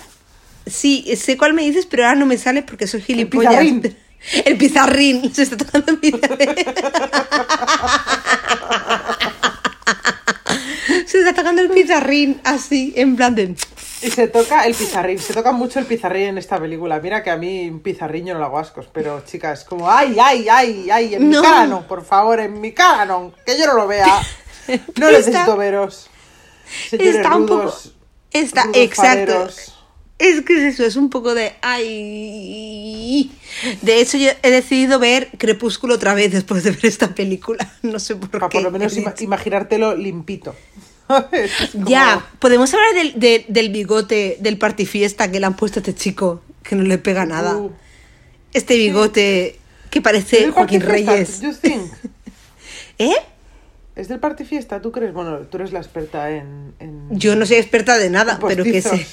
Sí, sé cuál me dices, pero ahora no me sale porque soy gilipollas. El pizarrín. Se está tocando el pizarrín. Se está tocando el pizarrín así, en plan de... Y se toca el pizarrín, se toca mucho el pizarrín en esta película. Mira que a mí un pizarrín yo no lo hago ascos, pero chicas, como ay, ay, ay, ay, en No. mi cara no, por favor, en mi cara no, que yo no lo vea. No necesito veros. Señores Está un poco... Está, exacto. fareros. Es que es eso, es un poco de... Ay. De hecho, yo he decidido ver Crepúsculo otra vez después de ver esta película. No sé por Para qué. por lo menos ima- imaginártelo limpito. Es como- Ya, podemos hablar del, de- del bigote del partifiesta que le han puesto a este chico, que no le pega nada. Uh, Este bigote que ¿Es parece Joaquín Reyes. you think? ¿Eh? ¿Es del Partifiesta? ¿Tú crees? Bueno, tú eres la experta en... en- Yo no soy experta de nada, pero que sé.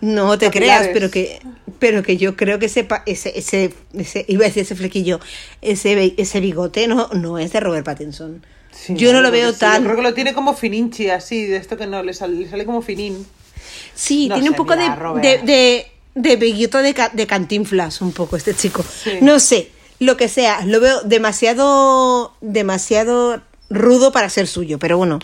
No te Capilares. creas, pero que, pero que yo creo que ese, pa- ese, ese, ese, iba a decir ese flequillo, ese, ese bigote no, no es de Robert Pattinson. Sí, yo no lo veo sí, tan. Yo creo que lo tiene como fininchi, así, de esto que no, le sale, le sale como finín. Sí, No tiene sé, un poco mira, de, de, de, de bigote de, de cantinflas, un poco este chico. Sí. No sé, lo que sea, lo veo demasiado, demasiado rudo para ser suyo, pero bueno,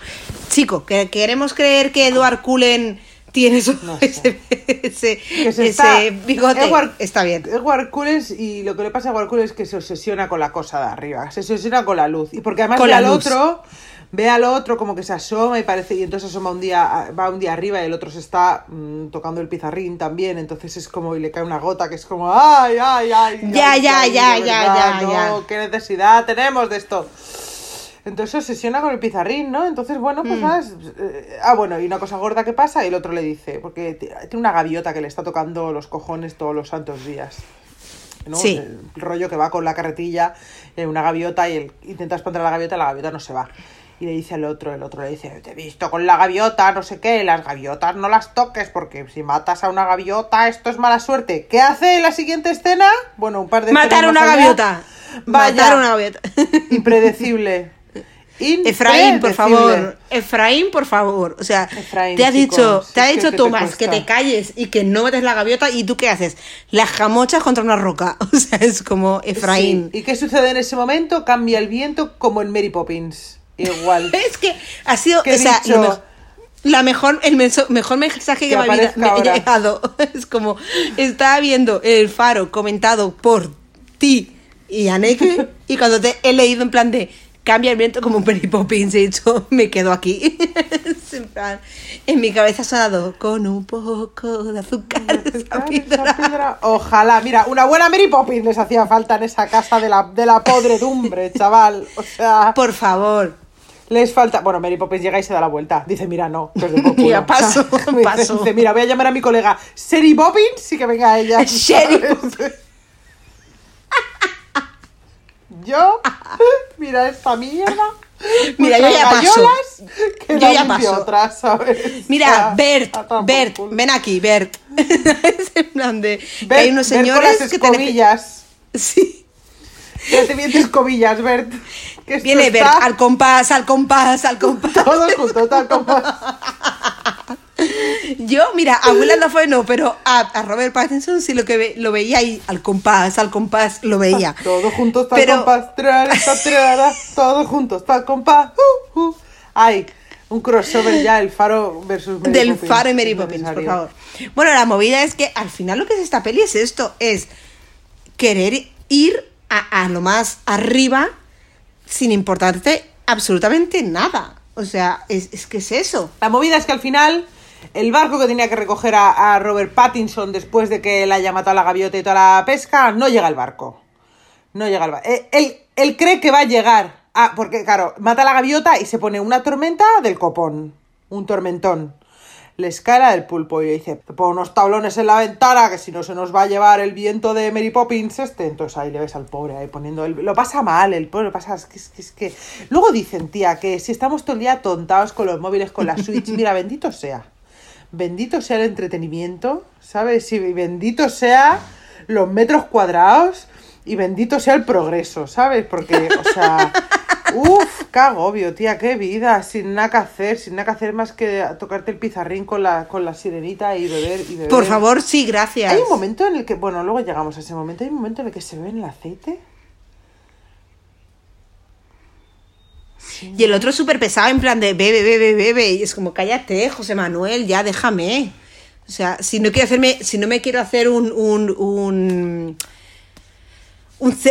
chico, que queremos creer que Edward Cullen tiene eso- No sé. ese, ese, ese está- bigote, Edward- está bien. Edward Cullen y lo que le pasa a Edward Cullen es que se obsesiona con la cosa de arriba, se obsesiona con la luz. Y porque además Con ve la al luz. otro, ve al otro como que se asoma y parece, y entonces asoma un día, va un día arriba y el otro se está mm, tocando el pizarrín también, entonces es como y le cae una gota que es como ay, ay, ay. Ya, ay, ya, ay, ya, ya, verdad, ya, no, ya. qué necesidad tenemos de esto. Entonces se obsesiona con el pizarrín, ¿no? Entonces, bueno, Mm. pues nada, es- eh, ah, bueno, y una cosa gorda que pasa, y el otro le dice, porque tiene una gaviota que le está tocando los cojones todos los santos días. ¿no? Sí. El rollo que va con la carretilla, eh, una gaviota, y él intenta espantar a la gaviota, la gaviota no se va. Y le dice al otro, el otro le dice, te he visto con la gaviota, no sé qué, las gaviotas no las toques porque si matas a una gaviota esto es mala suerte. ¿Qué hace en la siguiente escena? Bueno, un par de Matar a una allá. gaviota. Vaya. Matar a una gaviota. Impredecible. Efraín, por favor. Efraín, por favor. O sea, Efraín, te ha chicos, dicho, si te ha dicho ¿qué te Tomás que te calles y que no metes la gaviota y tú qué haces? Las jamochas contra una roca. O sea, es como Efraín. Sí. ¿Y qué sucede en ese momento? Cambia el viento como en Mary Poppins. Igual. Es que ha sido, ¿Qué he o sea, dicho? lo mej- la mejor, el menso- mejor mensaje que, Que me me ha llegado. Es como, estaba viendo el faro comentado por ti y Aneke, y cuando te he leído en plan de cambia el viento como un Mary Poppins, he dicho, me quedo aquí. En plan, en mi cabeza ha sonado con un poco de azúcar. esa píldora". Esa piedra. Ojalá, mira, una buena Mary Poppins les hacía falta en esa casa de la, de la podredumbre, chaval. O sea, Por favor. les falta. Bueno, Mary Poppins llega y se da la vuelta. Dice, mira, no, que paso, paso. Dice, mira, voy a llamar a mi colega Sherry Poppins y que venga ella. Sherry ¿sabes? Yo, mira esta mierda. Mira, yo ya paso. Que Yo ya paso. otra, ¿sabes? Mira, Bert, a Bert, ven aquí, Bert. es en plan de. que Bert, hay unos Bert señores con las que escobillas. Sí. Ya te vienes escobillas, Bert. Que Viene Bert está al compás, al compás, al compás. Todo junto, tal como. Yo, mira, abuela no fue no, pero a, a Robert Pattinson sí lo que ve- lo veía ahí al compás, al compás, lo veía. Todo junto está Pero- compás. Trara, está, trara, todo junto está el compás. Uh, uh. Ay, un crossover ya, el faro versus Mary Del Poppins. faro y Mary Poppins, por favor. Bueno, la movida es que al final lo que es esta peli es esto, es querer ir a, a lo más arriba sin importarte absolutamente nada. O sea, es, es que es eso. La movida es que al final el barco que tenía que recoger a, a Robert Pattinson después de que le haya matado la gaviota y toda la pesca, no llega al barco. No llega al barco. Eh, Él, él cree que va a llegar. Ah, porque claro, mata a la gaviota y se pone una tormenta del copón. Un tormentón. Le escala el pulpo y le dice, pongo unos tablones en la ventana que si no se nos va a llevar el viento de Mary Poppins este. Entonces ahí le ves al pobre ahí poniendo... El... Lo pasa mal, el pobre lo pasa... Es que, es que, es que... Luego dicen, tía, que si estamos todo el día tontados con los móviles, con la Switch, mira, bendito sea. Bendito sea el entretenimiento, ¿sabes? Y bendito sea los metros cuadrados y bendito sea el progreso, ¿sabes? Porque, o sea, uff, qué agobio, tía, qué vida, sin nada que hacer, sin nada que hacer más que tocarte el pizarrín con la, con la sirenita y beber y beber. Por favor, sí, gracias. Hay un momento en el que, bueno, luego llegamos a ese momento, hay un momento en el que se ve en el aceite. Y el otro súper pesado, en plan de bebe, bebe, bebe. Y es como, cállate, José Manuel, ya déjame. O sea, si no quiero hacerme, si no me quiero hacer un, un, un,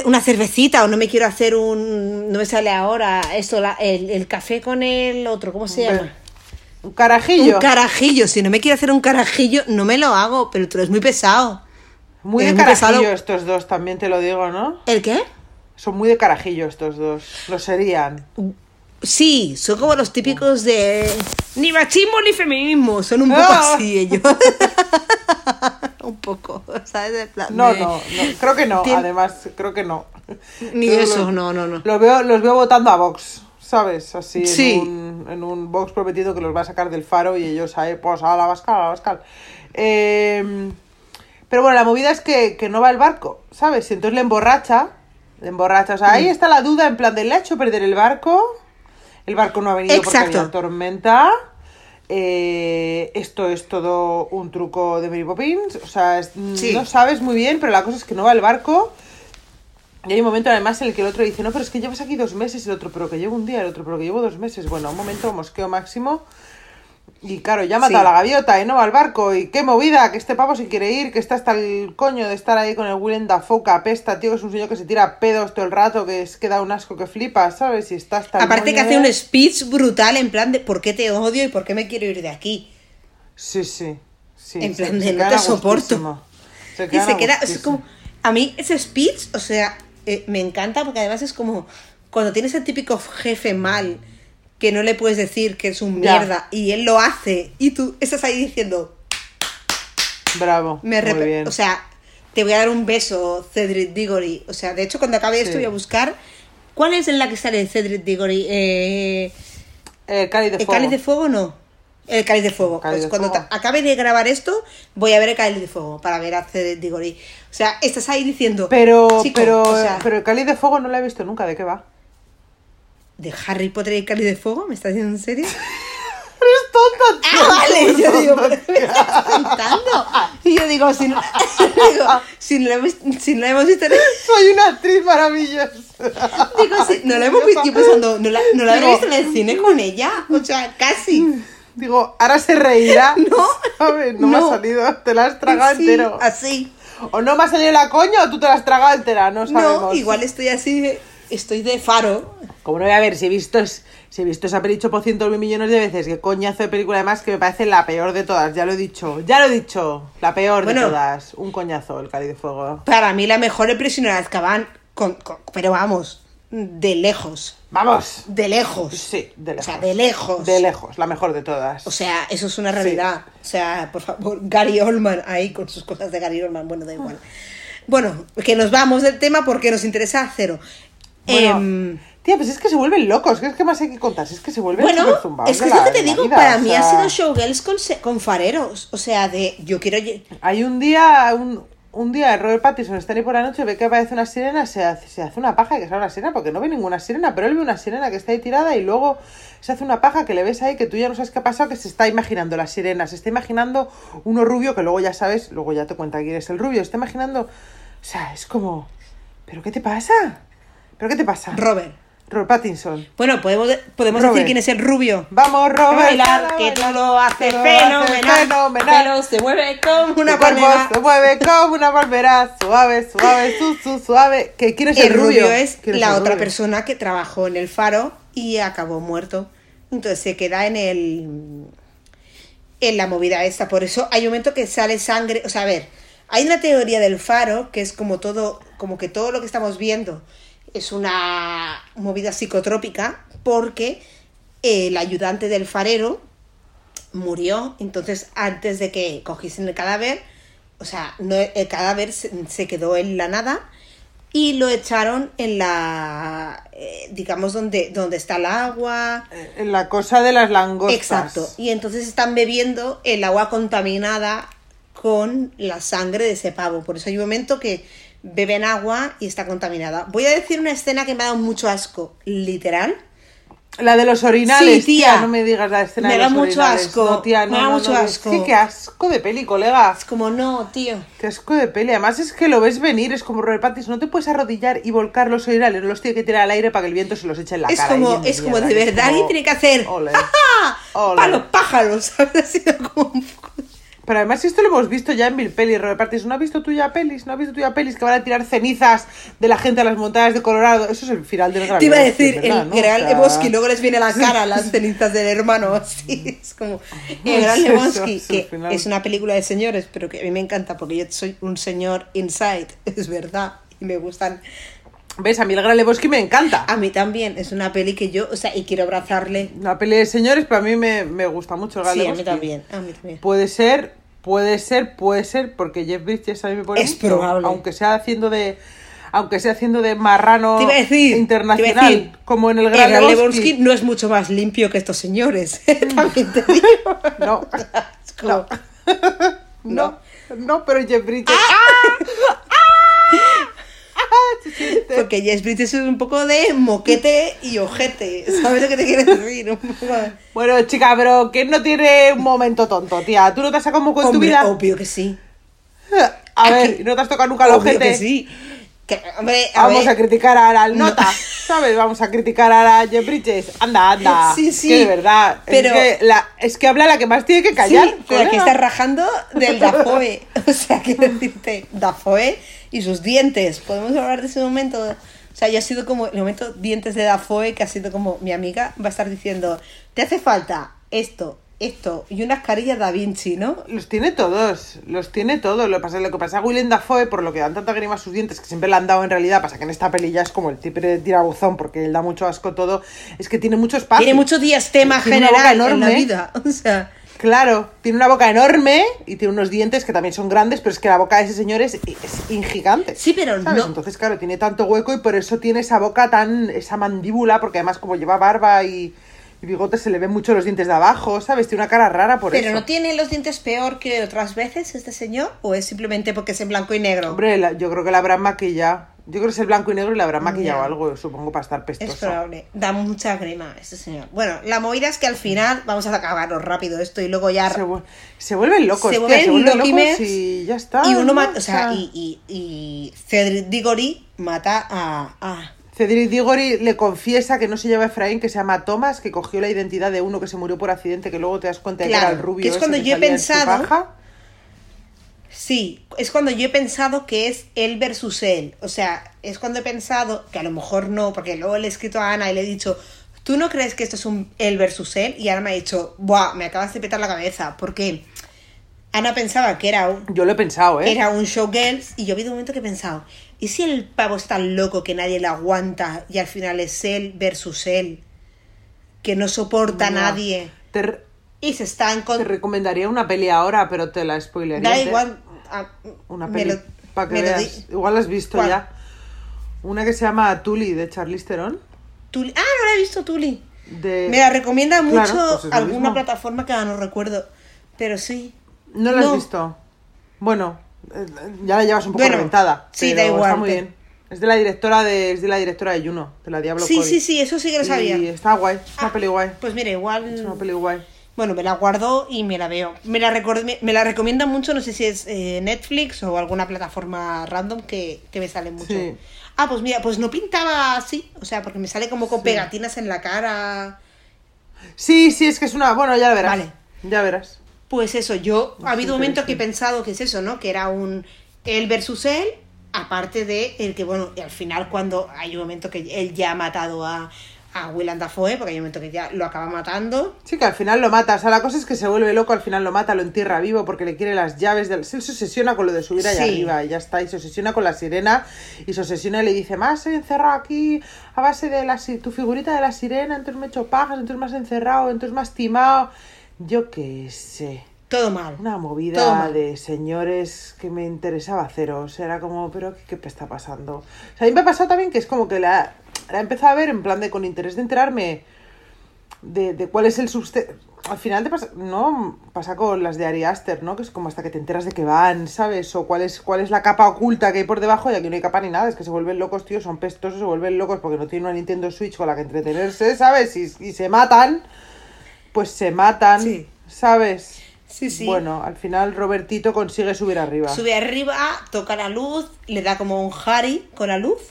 una cervecita o no me quiero hacer un, no me sale ahora esto, la- el, el café con el otro, ¿cómo se llama? Un carajillo. Un carajillo. Si no me quiero hacer un carajillo, no me lo hago, pero tú eres muy pesado. muy de muy pesado. carajillo estos dos, también te lo digo, ¿no? ¿El qué? Son muy de carajillo estos dos. Lo serían. Sí, son como los típicos de ni machismo ni feminismo, son un poco Ah. así ellos. un poco, ¿sabes? Plan No, de- no, no, creo que no, Tien- además, creo que no. Ni Yo eso, los- no, no, no. Los veo, los veo votando a Vox, ¿sabes? Así en, un, en un Vox prometido que los va a sacar del faro y ellos ahí, pues a la vascal, a la vascal. Eh, pero bueno, la movida es que, que no va el barco, ¿sabes? Y entonces le emborracha, le emborracha. O sea, Mm. ahí está la duda en plan de le ha hecho perder el barco, el barco no ha venido porque Exacto. había tormenta. Eh, esto es todo un truco de Mary Poppins. O sea, es- Sí. no sabes muy bien, pero la cosa es que no va el barco. Y hay un momento además en el que el otro dice, no, pero es que llevas aquí dos meses, el otro, pero que llevo un día, el otro, pero que llevo dos meses. Bueno, un momento, mosqueo máximo. Y claro, ya mata Sí. a la gaviota y no va al barco. Y qué movida, que este pavo se quiere ir, que está hasta el coño de estar ahí con el Willem Dafoe, que apesta, tío, que es un señor que se tira pedos todo el rato, que es que da un asco que flipa, ¿sabes? Y está hasta el Aparte que hace un speech brutal en plan de por qué te odio y por qué me quiero ir de aquí. Sí, sí. sí En plan de, no te soporto. Se Y se queda, es como, a mí ese speech, o sea, eh, me encanta porque además es como cuando tienes el típico jefe mal que no le puedes decir que es un Ya. mierda y él lo hace y tú estás ahí diciendo, Bravo. me muy bien. o sea, te voy a dar un beso, Cedric Diggory. O sea, de hecho, cuando acabe esto Sí. voy a buscar cuál es en la que sale Cedric Diggory. Eh, El cáliz de ¿El fuego. cáliz de fuego no? El cáliz de fuego. Cáliz pues de cuando fuego. acabe de grabar esto, voy a ver el cáliz de fuego para ver a Cedric Diggory. O sea, estás ahí diciendo. Pero, pero, o sea, pero el cáliz de fuego no lo he visto nunca. ¿De qué va? ¿De Harry Potter y cáliz de fuego? ¿Me estás diciendo en serio? Eres tonta, tío. ¡Ah, vale! Yo digo, ¿pero qué me estás contando? Y yo digo, si no, digo, si no, lo hemos, si no lo hemos visto. Soy una actriz maravillosa. Digo, si no lo hemos visto. Yo pensando, ¿no la, no la Digo- visto en el cine con ella? O sea, casi. Digo, ahora se reirá. No. ¿Sabes? No, me No. ha salido. Te la has tragado Sí, entero. Así. O no me ha salido la coña o tú te la has tragado entera. No sabemos. No, igual estoy así, de- estoy de faro. Como no voy a ver, si he visto, si he visto esa peli por cientos mil millones de veces, qué coñazo de película además que me parece la peor de todas, ya lo he dicho, ya lo he dicho, la peor Bueno. de todas, un coñazo el Cali de Fuego. Para mí la mejor es Prisionera de Azkaban, con, con- pero vamos, de lejos, Vamos. de lejos. Sí, de O lejos. sea, de lejos. De lejos, la mejor de todas. O sea, eso es una realidad. O sea, por favor, Gary Oldman ahí con sus cosas de Gary Oldman, bueno, da igual. Bueno, que nos vamos del tema porque nos interesa cero. Bueno, Em, tía, pues es que se vuelven locos, ¿qué es que más hay que contar? Es que se vuelven bueno, es que es lo que te digo, vida, para mí sea, ha sido showgirls con, con fareros. O sea, de yo quiero... Hay un día, un, un día Robert Pattinson está ahí por la noche, ve que aparece una sirena, se hace, se hace una paja que sea una sirena, porque no ve ninguna sirena, pero él ve una sirena que está ahí tirada y luego se hace una paja que le ves ahí que tú ya no sabes qué ha pasado, que se está imaginando la sirena, se está imaginando uno rubio que luego ya sabes, luego ya te cuenta quién es el rubio, se está imaginando, o sea, es como, ¿pero qué te pasa? ¿Pero qué te pasa? Robert. Robert Pattinson. Bueno, podemos, podemos Robert. decir quién es el rubio. Vamos, Robert. bailar, que lo lo haces fenomenal. fenomenal. Pero se mueve como una palmera. se mueve como una palmera, suave, suave, su, su, suave. ¿Que ¿Quién es el, El rubio es ¿Quién la otra rubio? persona que trabajó en el faro y acabó muerto. Entonces se queda en el en la movida esta. Por eso hay un momento que sale sangre. O sea, a ver, hay una teoría del faro que es como todo, como que todo lo que estamos viendo es una movida psicotrópica porque el ayudante del farero murió. Entonces, antes de que cogiesen el cadáver, o sea, no, el cadáver se, se quedó en la nada y lo echaron en la, eh, digamos, donde, donde está el agua. Eh, En la cosa de las langostas. Exacto. Y entonces están bebiendo el agua contaminada con la sangre de ese pavo. Por eso hay un momento que beben agua y está contaminada. Voy a decir una escena que me ha dado mucho asco, literal. La de los orinales, Sí, tía. No me digas la escena Me de da los mucho orinales. asco. No, tía, no, Me da no, mucho no, asco. Sí, qué asco de peli, colega. Es como, no, tío. Qué asco de peli. Además es que lo ves venir, es como Robert Pattinson. No te puedes arrodillar y volcar los orinales. No los tiene que tirar al aire para que el viento se los eche en la es cara. como, es como de verdad, alguien tiene que hacer. ¡Ja, ja! Para los pájaros, ¿sabes? Ha sido como un poco- Pero además esto lo hemos visto ya en mil pelis, Robert Pattinson. ¿No has visto tú ya pelis? ¿No has visto tú ya pelis que van a tirar cenizas de la gente a las montañas de Colorado? Eso es el final del gran Te iba a decir, ¿verdad, el no? gran O sea, Lebowski, luego les viene a la cara las cenizas del hermano, así, es como... El gran Lebowski, que final. es una película de señores, pero que a mí me encanta porque yo soy un señor inside, es verdad, y me gustan... ¿Ves? A mí el gran Lebowski me encanta. A mí también, es una peli que yo, o sea, y quiero abrazarle. Una peli de señores, pero a mí me, me gusta mucho el gran Sí, a Lebowski. mí también, a mí también. Puede ser, puede ser, puede ser, porque Jeff Bridges a mí me pone Es mucho, probable. Aunque sea haciendo de... Aunque sea haciendo de marrano Te iba a decir, te internacional, a decir, como en el El Gran, Lebowski. Lebowski no es mucho más limpio que estos señores, también te digo. No, como- no, no, pero Jeff Bridges... Ah. Porque Jess Bridges es un poco de moquete y ojete. ¿Sabes lo que te quiero decir? Un poco de- Bueno, chica, pero ¿quién no tiene un momento tonto, tía? ¿Tú no te has sacado moco en tu vida? obvio que sí. A ver, ¿no te has tocado nunca el Obvio ojete? que sí. Que, hombre, a Vamos ver, a criticar al No. nota, ¿sabes? Vamos a criticar a Jeff Bridges. Anda, anda. Sí, sí, Que de verdad. pero- Es que, la, es que habla la que más tiene que Sí, callar. pero aquí colega. está rajando del Dafoe. O sea, quiero decirte, Dafoe y sus dientes. Podemos hablar de ese momento. O sea, ya ha sido como el momento dientes de Dafoe, que ha sido como mi amiga va a estar diciendo, te hace falta esto, esto y unas carillas Da Vinci, ¿no? Los tiene todos, los tiene todos. Lo que pasa, lo que pasa a Willem Dafoe, por lo que dan tanta grima a sus dientes, que siempre le han dado en realidad, pasa que en esta peli ya es como el tipo de tirabuzón, porque él da mucho asco todo, es que tiene mucho espacio. Tiene mucho diastema Tiene una boca general en la enorme. vida. O sea, Claro, tiene una boca enorme y tiene unos dientes que también son grandes, pero es que la boca de ese señor es, es ingigante. sí, pero ¿sabes? no. Entonces, claro, tiene tanto hueco y por eso tiene esa boca tan, esa mandíbula, porque además como lleva barba y, Y bigote se le ven mucho los dientes de abajo, ¿sabes? Tiene una cara rara por Pero eso. no tiene los dientes peor que otras veces este señor, o es simplemente porque es en blanco y negro. Hombre, la- yo creo que la habrán maquillado. Yo creo que es el blanco y negro y le habrán maquillado Ya. algo, supongo, para estar Es pestoso. probable. Da mucha grima este señor. Bueno, la movida es que al final vamos a acabarlo rápido esto y luego ya Se, vu- se vuelven locos, Se tía, vuelven se vuelven locos y ya está. y uno ¿no? mata, o sea, y, y, y Cedric Diggory mata a, a Cedric Diggory le confiesa que no se llama Efraín, que se llama Thomas, que cogió la identidad de uno que se murió por accidente, que luego te das cuenta de que era el rubio. que es cuando yo he pensado-. Sí, es cuando yo he pensado que es él versus él. O sea, es cuando he pensado, que a lo mejor no, porque luego le he escrito a Ana y le he dicho, ¿tú no crees que esto es un él versus él? Y Ana me ha dicho, ¡buah! Me acabas de petar la cabeza. Porque Ana pensaba que era un, Yo lo he pensado, ¿eh? era un showgirls y yo he habido un momento que he pensado, ¿y si el pavo es tan loco que nadie le aguanta y al final es él versus él? Que no soporta a nadie Te, y se está en te recomendaría una peli ahora, pero te la spoilearía. Da igual... ah, Una peli, lo- para que me lo veas. di- Igual la has visto ¿Cuál? ya. Una que se llama Tully, de Charlize Theron. Tuli- Ah, no la he visto, Tuli. De... Me la recomienda Claro, mucho pues es lo alguna plataforma que ahora no recuerdo. Pero sí. ¿No la has visto? Bueno, ya la llevas un poco Bueno, reventada. sí, da igual, Está muy bien. Es de la directora de, es de la directora de Juno, de la Diablo Sí, Cody. sí, sí, eso sí que lo sabía. Y está guay, es una Ah, peli guay. Pues mira, Es una igual. peli guay. Bueno, me la guardo y me la veo. Me la, me, la recomiendan mucho, no sé si es eh, Netflix o alguna plataforma random que, que me sale mucho. Sí. Ah, pues mira, pues no pintaba así. O sea, porque me sale como con pegatinas en la cara. Sí, sí, es que es una. Bueno, ya verás. Vale. Ya verás. Pues eso, yo ha habido momentos que he pensado que es eso, ¿no? Que era un él versus él, aparte de el que, bueno, y al final cuando hay un momento que él ya ha matado a, a Willem Dafoe, porque hay un momento que ya lo acaba matando. Sí, que al final lo mata. O sea, la cosa es que se vuelve loco, al final lo mata, lo entierra vivo porque le quiere las llaves del. Él se obsesiona con lo de subir allá Sí. arriba y ya está. Y se obsesiona con la sirena. Y se obsesiona y le dice: Más he encerrado aquí a base de la, tu figurita de la sirena. Entonces me he hecho pajas, entonces me has encerrado, entonces me has timado. Yo qué sé. Todo mal. Una movida mal. de señores que me interesaba cero. Era como, ¿pero qué, qué está pasando? O sea, a mí me ha pasado también que es como que la, la he empezado a ver en plan de con interés de enterarme de, de cuál es el subste... Al final te pasa, ¿no? Pasa con las de Ari Aster, ¿no? Que es como hasta que te enteras de que van, ¿sabes? O cuál es, cuál es la capa oculta que hay por debajo y aquí no hay capa ni nada. Es que se vuelven locos, tío, son pestosos, se vuelven locos porque no tienen una Nintendo Switch con la que entretenerse, ¿sabes? Y, y se matan, pues se matan, Sí. ¿sabes? Sí, sí. Bueno, al final Robertito consigue subir arriba. Sube arriba, toca la luz, le da como un Harry con la luz.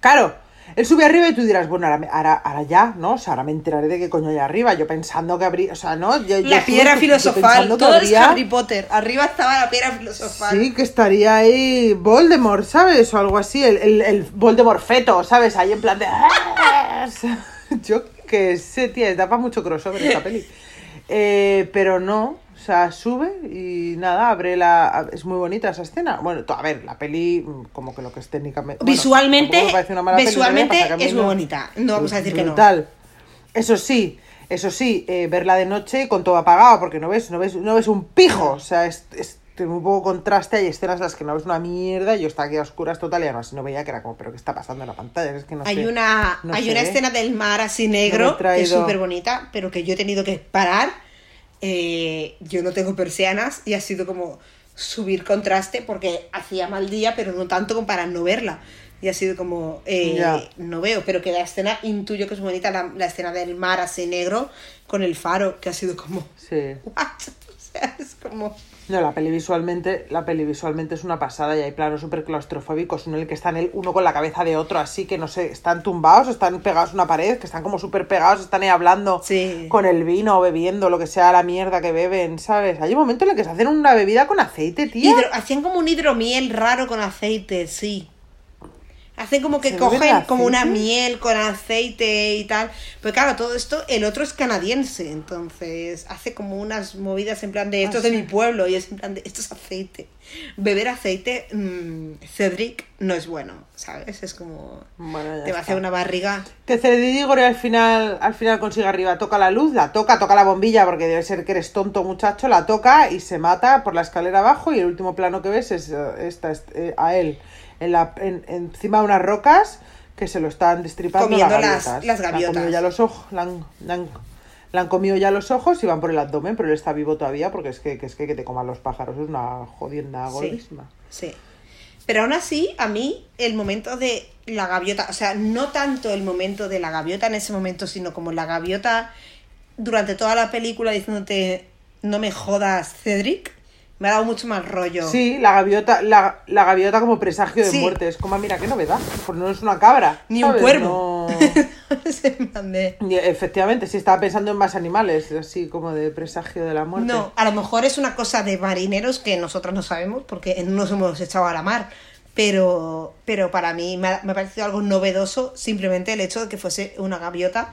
Claro, él sube arriba y tú dirás, bueno, ahora, ahora, ahora ya, ¿no? O sea, ahora me enteraré de qué coño hay arriba. Yo pensando que habría, o sea, ¿no? Yo- La piedra filosofal. Todo es habría- Harry Potter. Arriba estaba la piedra filosofal. Sí, que estaría ahí Voldemort, ¿sabes? O algo así, el, el, el Voldemort feto, ¿sabes? Ahí en plan de... Yo qué sé, tía, da para mucho crossover esta peli. Eh, pero no, o sea, sube y nada, abre la... Es muy bonita esa escena. Bueno, a ver, la peli mm, como que lo que es técnicamente... bueno, visualmente, peli, visualmente que es muy bonita. No vamos a decir que no. Eso sí, eso sí, eh, verla de noche con todo apagado, porque no ves, no ves, no ves un pijo. O sea, es, es un poco contraste, hay escenas en las que no ves una mierda, y yo estaba aquí a oscuras total y además no veía que era como, pero ¿qué está pasando en la pantalla? Es que no hay sé, una, no hay sé, una ¿eh? escena del mar así No me he negro que es traído- súper bonita, pero que yo he tenido que parar. Eh, yo no tengo persianas y ha sido como subir contraste porque hacía mal día, pero no tanto como para no verla. Y ha sido como, eh, no veo, pero que la escena intuyo que es bonita, la, la escena del mar así negro con el faro, que ha sido como, Sí. ¿what? O sea, es como... No, la peli visualmente, la peli visualmente es una pasada y hay planos súper claustrofóbicos, uno en el que están el uno con la cabeza de otro, así que no sé, están tumbados, están pegados a una pared, que están como súper pegados, están ahí hablando Sí. con el vino, bebiendo, lo que sea la mierda que beben, ¿sabes? Hay un momento en el que se hacen una bebida con aceite. Hidro- hacían como un hidromiel raro con aceite, sí. Hacen como que ¿Se beben cogen como una miel con aceite y tal. Pero claro, todo esto, el otro es canadiense, entonces hace como unas movidas en plan de esto Ah, es de sí. mi pueblo y es en plan de esto es aceite. Beber aceite, mm, Cedric, no es bueno, ¿sabes? Es como... Bueno, te va a hacer una barriga. Que Cedridigore al final, al final consigue arriba, toca la luz, la toca, toca la bombilla porque debe ser que eres tonto muchacho, la toca y se mata por la escalera abajo y el último plano que ves es eh, esta, es, eh, a él en la, en- encima de unas rocas que se lo están destripando Comiendo las las- gaviotas. han comido ya los ojos, han, han- han comido ya los ojos y van por el abdomen, pero él está vivo todavía porque es que, que es que, que te coman los pájaros es una jodienda Sí. gordísima. Sí. Pero aún así, a mí, el momento de la gaviota, o sea, no tanto el momento de la gaviota en ese momento, sino como la gaviota durante toda la película diciéndote, no me jodas, Cedric, me ha dado mucho más rollo. Sí, la gaviota, la, la gaviota como presagio de Sí. muerte. Es como, "Ah, mira, qué novedad. Pues no es una cabra. Ni un cuervo. No- Y Efectivamente, sí, estaba pensando en más animales, así como de presagio de la muerte. No, a lo mejor es una cosa de marineros que nosotros no sabemos porque no nos hemos echado a la mar. Pero, pero para mí me ha, me ha parecido algo novedoso simplemente el hecho de que fuese una gaviota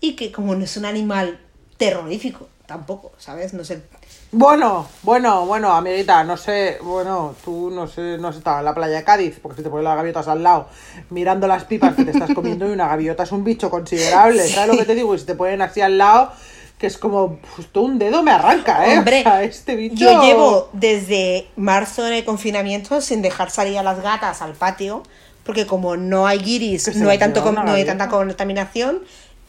y que como no es un animal terrorífico tampoco, ¿sabes? No sé. Bueno, bueno, bueno, amiguita, no sé, bueno, tú no sé, no has estado en la playa de Cádiz, porque si te pones las gaviotas al lado, mirando las pipas que te estás comiendo, y una gaviota es un bicho considerable, ¿sabes lo que te digo? Y si te ponen así al lado, que es como, justo un dedo me arranca, ¿eh? Hombre, O sea, este bicho... Yo llevo desde marzo en el confinamiento sin dejar salir a las gatas al patio, porque como no hay guiris, no hay, tanto no hay tanta contaminación,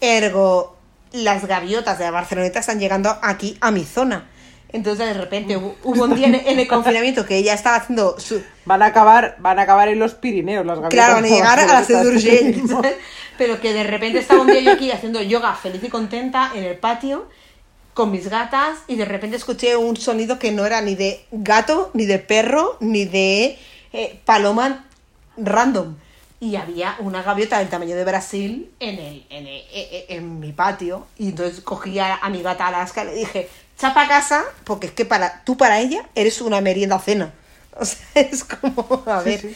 ergo las gaviotas de la Barceloneta están llegando aquí a mi zona. Entonces de repente hubo, hubo un día en, en el confinamiento que ella estaba haciendo su... Van a acabar, van a acabar en los Pirineos las gaviotas. Claro, van a llegar a la Ciudad Cedurgell, ¿sabes? Pero que de repente estaba un día yo aquí haciendo yoga feliz y contenta en el patio con mis gatas y de repente escuché un sonido que no era ni de gato, ni de perro, ni de eh, paloma random. Y había una gaviota del tamaño de Brasil en, el, en, el- e- e- en mi patio. Y entonces cogí a, a mi gata Alaska y le dije, chapa a casa, porque es que para tú para ella eres una merienda cena. O sea, es como, a ver. sí.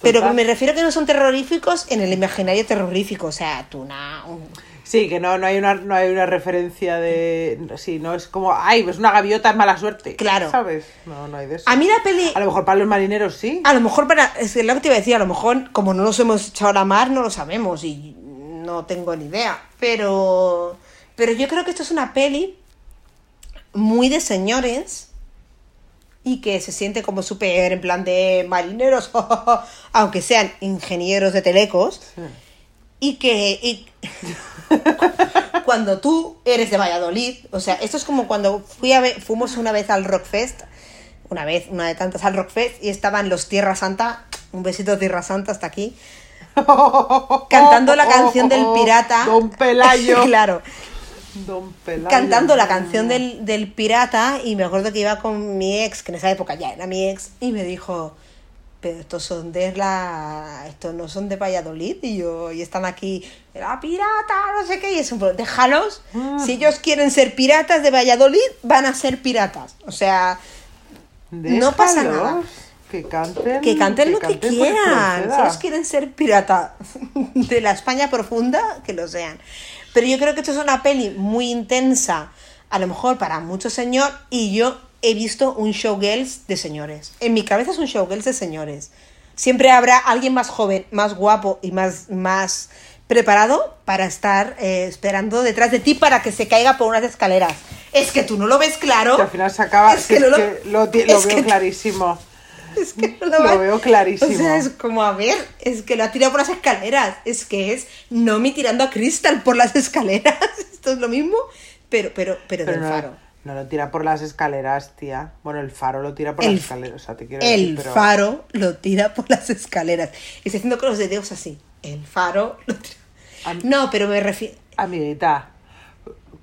Pero me refiero a que no son terroríficos en el imaginario terrorífico. O sea, tú una... un- Sí, que no, no hay una, no hay una referencia de. Sí, no es como, ay, pues una gaviota es mala suerte. Claro. ¿Sabes? No, no hay de eso. A mí la peli... A lo mejor para los marineros sí. A lo mejor para... Es lo que te iba a decir, a lo mejor como no nos hemos echado a la mar, no lo sabemos y no tengo ni idea. Pero... Pero yo creo que esto es una peli muy de señores y que se siente como súper en plan de marineros, aunque sean ingenieros de telecos. Y que y- cuando tú eres de Valladolid, o sea, esto es como cuando fui a ver, fuimos una vez al Rockfest, una vez, una de tantas al Rockfest, y estaban los Tierra Santa, un besito Tierra Santa hasta aquí, cantando la canción del pirata. Don Pelayo. claro, Don Pelayo. cantando la canción del, del pirata, y me acuerdo que iba con mi ex, que en esa época ya era mi ex, y me dijo, pero estos son de la. Estos no son de Valladolid, y yo, y están aquí, la pirata, no sé qué, y es un déjalos, si ellos quieren ser piratas de Valladolid, van a ser piratas. O sea, no pasa nada. Que canten. que canten lo que canten quieran. Si ellos quieren ser pirata de la España profunda, que lo sean. Pero yo creo que esto es una peli muy intensa, a lo mejor para mucho señor, y yo he visto un showgirls de señores. En mi cabeza es un showgirls de señores. Siempre habrá alguien más joven, más guapo y más, más preparado para estar eh, esperando detrás de ti para que se caiga por unas escaleras. Es que tú no lo ves claro. Que al final se acaba. Es que que no es lo- que lo, lo es veo que- clarísimo. Es que no Lo va- veo clarísimo. O sea, es como, a ver, es que lo ha tirado por las escaleras. Es que es no me tirando a Crystal por las escaleras. Esto es lo mismo, pero, pero, pero, Pero del no, faro. No lo tira por las escaleras, tía. Bueno, el faro lo tira por El- las escaleras. O sea, te quiero El decir, pero... faro lo tira por las escaleras. Y estoy haciendo con los dedos así. El faro lo tira. Am- No, pero me refiero. Amiguita,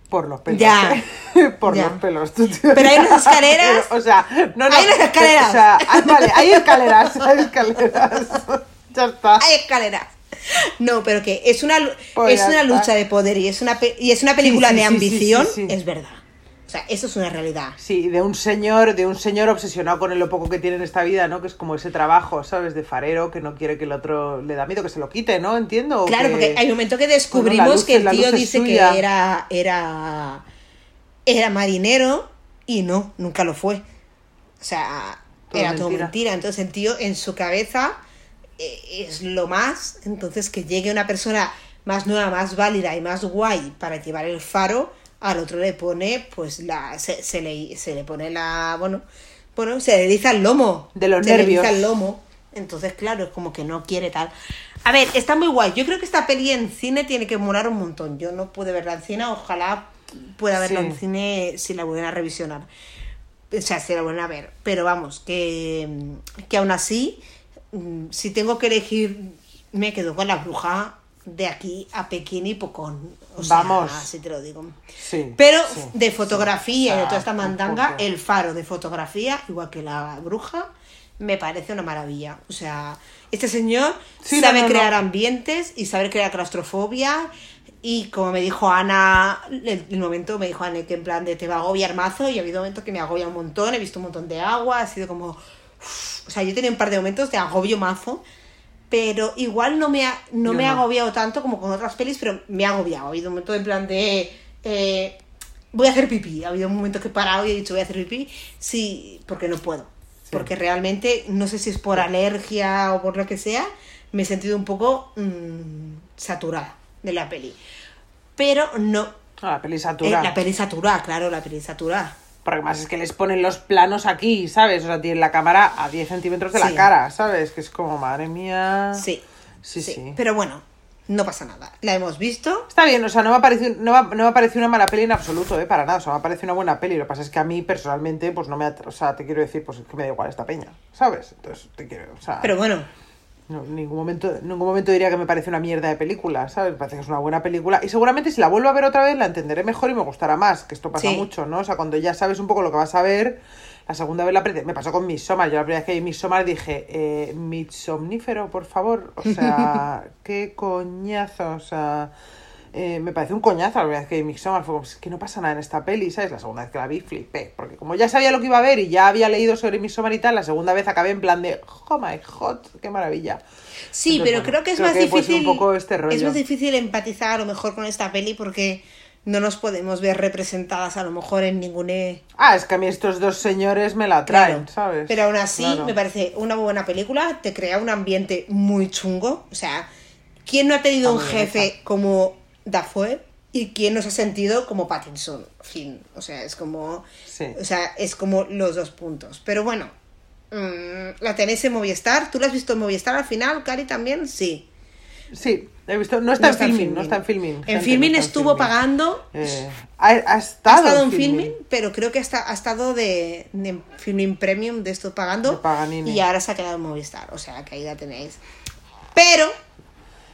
por los pelos. Ya. por Ya. los pelos. tú, tío. Pero hay unas escaleras. Pero, o sea, no, no. Hay unas escaleras. O sea, ah, vale, hay escaleras, hay escaleras. ya está. Hay escaleras. No, pero que es una, Pues es una está. lucha de poder y es una, pe- y es una película Sí, sí, de ambición, sí. es verdad. O sea, eso es una realidad. Sí, de un señor, de un señor obsesionado con lo poco que tiene en esta vida, ¿no? Que es como ese trabajo, ¿sabes? De farero, que no quiere que el otro le da miedo que se lo quite, ¿no? Entiendo. Claro, que- porque hay un momento que Bueno, descubrimos luz que el tío dice suya. que era, era, era marinero y no, nunca lo fue. O sea, Todo era todo mentira. mentira. Entonces el tío en su cabeza eh, es lo más. Entonces que llegue una persona más nueva, más válida y más guay para llevar el faro, al otro le pone, pues la, se, se le, se le pone la, bueno, bueno, se le eriza el lomo. De los se le nervios. eriza el lomo. Entonces, claro, es como que no quiere tal. A ver, está muy guay. Yo creo que esta peli en cine tiene que molar un montón. Yo no pude verla en cine, ojalá pueda verla Sí. en cine si la vuelven a revisionar. O sea, si la vuelven a ver. Pero vamos, que, que aún así, mm, si tengo que elegir, me quedo con la bruja de aquí a Pekín y Pocón. O sea, Vamos. así te lo digo. Sí. Pero sí, de fotografía sí. y de toda esta mandanga, el faro de fotografía, igual que la bruja, me parece una maravilla. O sea, este señor sabe no, no, crear no. ambientes y sabe crear claustrofobia. Y como me dijo Ana, el, el momento me dijo Ana que en plan de te va a agobiar mazo y ha habido momentos que me agobia un montón, he visto un montón de agua, ha sido como... o sea, yo tenía un par de momentos de agobio mazo, pero igual no me ha, no me ha agobiado tanto como con otras pelis, pero me ha agobiado. Ha habido un momento en plan de... eh, voy a hacer pipí. Ha habido un momento que he parado y he dicho voy a hacer pipí. Sí, porque no puedo. Porque realmente, no sé si es por alergia o por lo que sea, me he sentido un poco mm, saturada de la peli. Pero no... Ah, la peli eh, satura. la peli saturada, claro, la peli saturada. Porque más es que les ponen los planos aquí, ¿sabes? O sea, tienen la cámara a 10 centímetros de Sí. la cara, ¿sabes? Que es como, madre mía. Sí. Sí, sí. Pero bueno, no pasa nada. La hemos visto. Está bien, o sea, no me ha parecido, no me ha, no me ha parecido una mala peli en absoluto, ¿eh? Para nada, o sea, me ha parecido una buena peli. Lo que pasa es que a mí, personalmente, pues no me... atra- O sea, te quiero decir, pues es que me da igual esta peña, ¿sabes? Entonces, te quiero, o sea... Pero bueno, No, en ningún momento, en ningún momento diría que me parece una mierda de película, ¿sabes? Me parece que es una buena película. Y seguramente si la vuelvo a ver otra vez la entenderé mejor y me gustará más, que esto pasa Sí. mucho, ¿no? O sea, cuando ya sabes un poco lo que vas a ver, la segunda vez la aprecias. Me pasó con Midsommar. Yo la primera vez que vi Midsommar dije, eh, Midsomnífero, por favor. O sea, qué coñazo, o sea... eh, me parece un coñazo la vez que Midsommar. Fue como, "Es que no pasa nada en esta peli, ¿sabes? La segunda vez que la vi flipé. Porque como ya sabía lo que iba a ver y ya había leído sobre Midsommar y tal, la segunda vez acabé en plan de, oh my god, qué maravilla. sí, Entonces, pero bueno, creo que es creo más que difícil. un poco este rollo. Es más difícil empatizar a lo mejor con esta peli porque no nos podemos ver representadas a lo mejor en ningún. e- Ah, es que a mí estos dos señores me la traen, Claro. ¿sabes? Pero aún así, Claro. me parece una buena película, te crea un ambiente muy chungo. O sea, ¿quién no ha tenido un jefe como Dafoe? ¿Y quién nos ha sentido como Pattinson? Fin. O sea, es como. Sí. O sea, es como los dos puntos. Pero bueno, mm, la tenéis en Movistar. ¿Tú la has visto en Movistar al final, Cari, también? Sí. Sí, he visto. No está, No en filming, no está en filming. En gente, filming no está estuvo filming. pagando. Eh, ha, ha Ha estado, en filming. filming, pero creo que hasta, ha estado de, de filming premium de esto pagando. De. Y ahora se ha quedado en Movistar. O sea, que ahí la tenéis. Pero,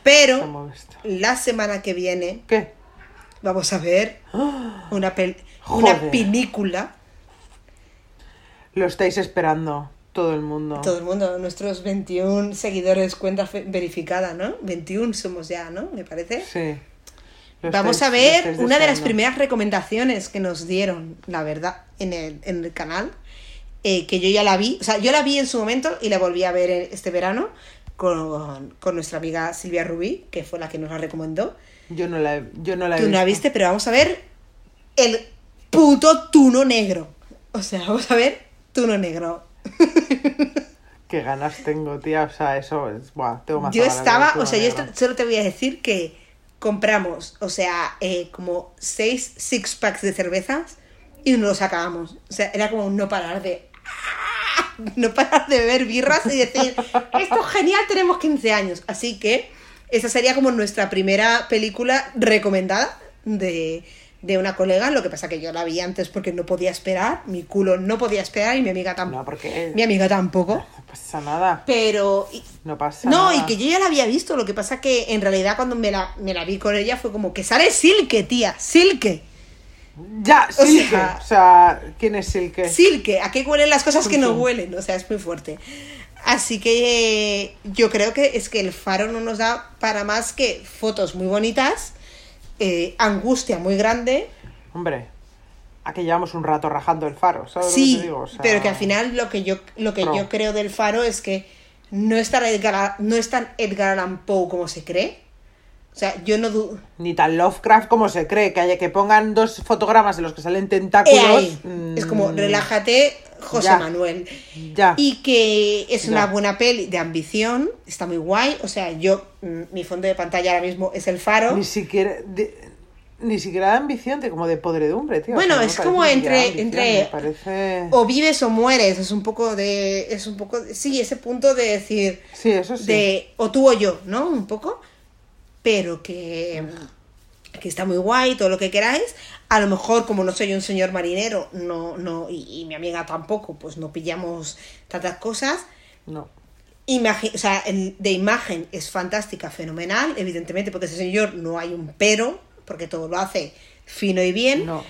pero, la semana que viene ¿Qué? vamos a ver una, pel- una película. Lo estáis esperando, todo el mundo. Todo el mundo, nuestros 21 seguidores, cuenta verificada, ¿no? 21 somos ya, ¿no? Me parece. Sí. Vamos a ver una de las primeras recomendaciones que nos dieron, la verdad, en el, en el canal, eh, que yo ya la vi, o sea, yo la vi en su momento y la volví a ver en- este verano con, con nuestra amiga Silvia Rubí, que fue la que nos la recomendó. Yo no la he, yo no la he Tú no la visto. viste, pero vamos a ver el puto tuno negro. O sea, vamos a ver tuno negro. Qué ganas tengo, tía. O sea, eso es. Buah, tengo más Yo estaba, o sea, yo solo te voy a decir que compramos, o sea, eh, como seis six packs de cervezas y no los acabamos. O sea, era como un no parar de. No parar de beber birras y decir, esto es genial, tenemos 15 años. Así que esa sería como nuestra primera película recomendada de, de una colega. Lo que pasa que yo la vi antes porque no podía esperar, mi culo no podía esperar y mi amiga tampoco. No, porque- Mi amiga tampoco. No pasa nada. Pero y- No pasa no, nada. y que yo ya la había visto, lo que pasa que en realidad cuando me la, me la vi con ella fue como que sale Silke, tía, Silke, Ya, O Silke. sea- O sea, ¿quién es Silke? Silke, ¿a qué huelen las cosas que no huelen? O sea, es muy fuerte. Así que eh, yo creo que es que el faro no nos da para más que fotos muy bonitas, eh, angustia muy grande, Hombre, aquí llevamos un rato rajando el faro, ¿sabes lo que sí, te digo? O sea, pero que al final lo que yo, lo que Pro. yo creo del faro es que no es, tan Edgar, no es tan Edgar Allan Poe como se cree. O sea, yo no dudo... Ni tan Lovecraft como se cree, que haya que pongan dos fotogramas de los que salen tentáculos. mm, Es como, relájate, José ya. Manuel. Ya. Y que es Ya. una buena peli de ambición, está muy guay. O sea, yo, mm, mi fondo de pantalla ahora mismo es el faro. Ni siquiera. de- Ni siquiera de ambición, de- como de podredumbre, tío. Bueno, es como entre- ambición, entre- parece... O vives o mueres, es un poco de. Es un poco. de- sí, ese punto de decir. Sí, eso sí. De. O tú o yo, ¿no? Un poco. Pero que. Que está muy guay, todo lo que queráis. A lo mejor, como no soy un señor marinero, no, no, y, y mi amiga tampoco, pues no pillamos tantas cosas. No. Imagi- o sea, de imagen es fantástica, fenomenal, evidentemente, porque ese señor no hay un pero, porque todo lo hace fino y bien. No.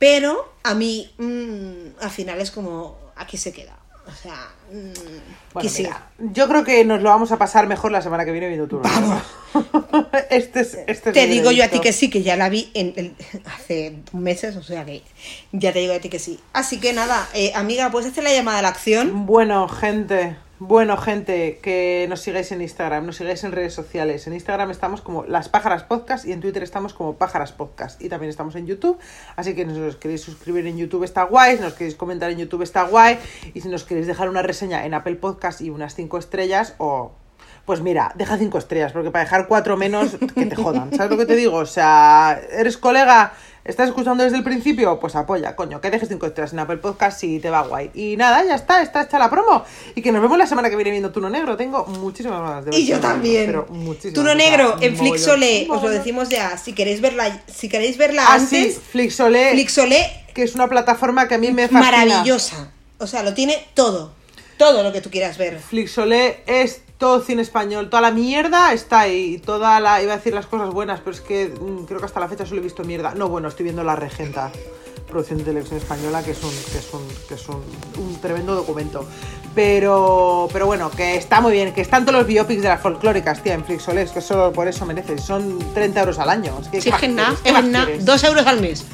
Pero a mí, mm, al final es como, aquí se queda. O sea, mm, Bueno, quisiera. mira, yo creo que nos lo vamos a pasar mejor la semana que viene viendo tu Vamos. este es, este es Te digo yo a ti que sí, que ya la vi en el- hace meses, o sea que ya te digo a ti que sí. Así que nada, eh, amiga, ¿puedes hacer la llamada a la acción? Bueno, gente, bueno, gente, que nos sigáis en Instagram, nos sigáis en redes sociales. En Instagram estamos como Las Pájaras Podcast y en Twitter estamos como Pájaras Podcast. Y también estamos en YouTube, así que si os queréis suscribir en YouTube está guay, si nos queréis comentar en YouTube está guay. Y si nos queréis dejar una reseña en Apple Podcast y unas 5 estrellas o... Pues mira, deja cinco estrellas, porque para dejar cuatro menos, que te jodan. ¿Sabes lo que te digo? O sea, eres colega, estás escuchando desde el principio, pues apoya, coño, que dejes cinco estrellas en Apple Podcast si te va guay. Y nada, ya está, está hecha la promo. Y que nos vemos la semana que viene viendo Tuno Negro. Tengo muchísimas ganas de ver Y yo Tuno Negro, también. Pero muchísimas. Tuno Negro en Flixolé, os lo decimos ya. Si queréis verla, si queréis verla Ah, sí, antes, Flixolé, Flixolé que es una plataforma que a mí me fascina. maravillosa. O sea, lo tiene todo. Todo lo que tú quieras ver. Flixolé es todo cine español, toda la mierda está ahí, toda la, iba a decir las cosas buenas, pero es que mm, creo que hasta la fecha solo he visto mierda. No, bueno, estoy viendo La Regenta, producción de televisión española, que es un, que es un, que es un, un tremendo documento. Pero, pero bueno, que está muy bien, que están todos los biopics de las folclóricas, tía, en Flixolé, es que solo por eso mereces, son 30 euros al año. Es que, Sí, ¿qué es que nada. Dos euros al mes.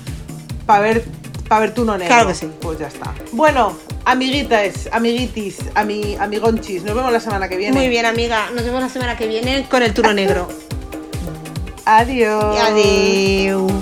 para ver para ver tu no negro. Claro que sí. Pues ya está. Bueno, amiguitas, amiguitis, ami, amigonchis, nos vemos la semana que viene. Muy bien, amiga. Nos vemos la semana que viene con el turno negro. Adiós. Adiós.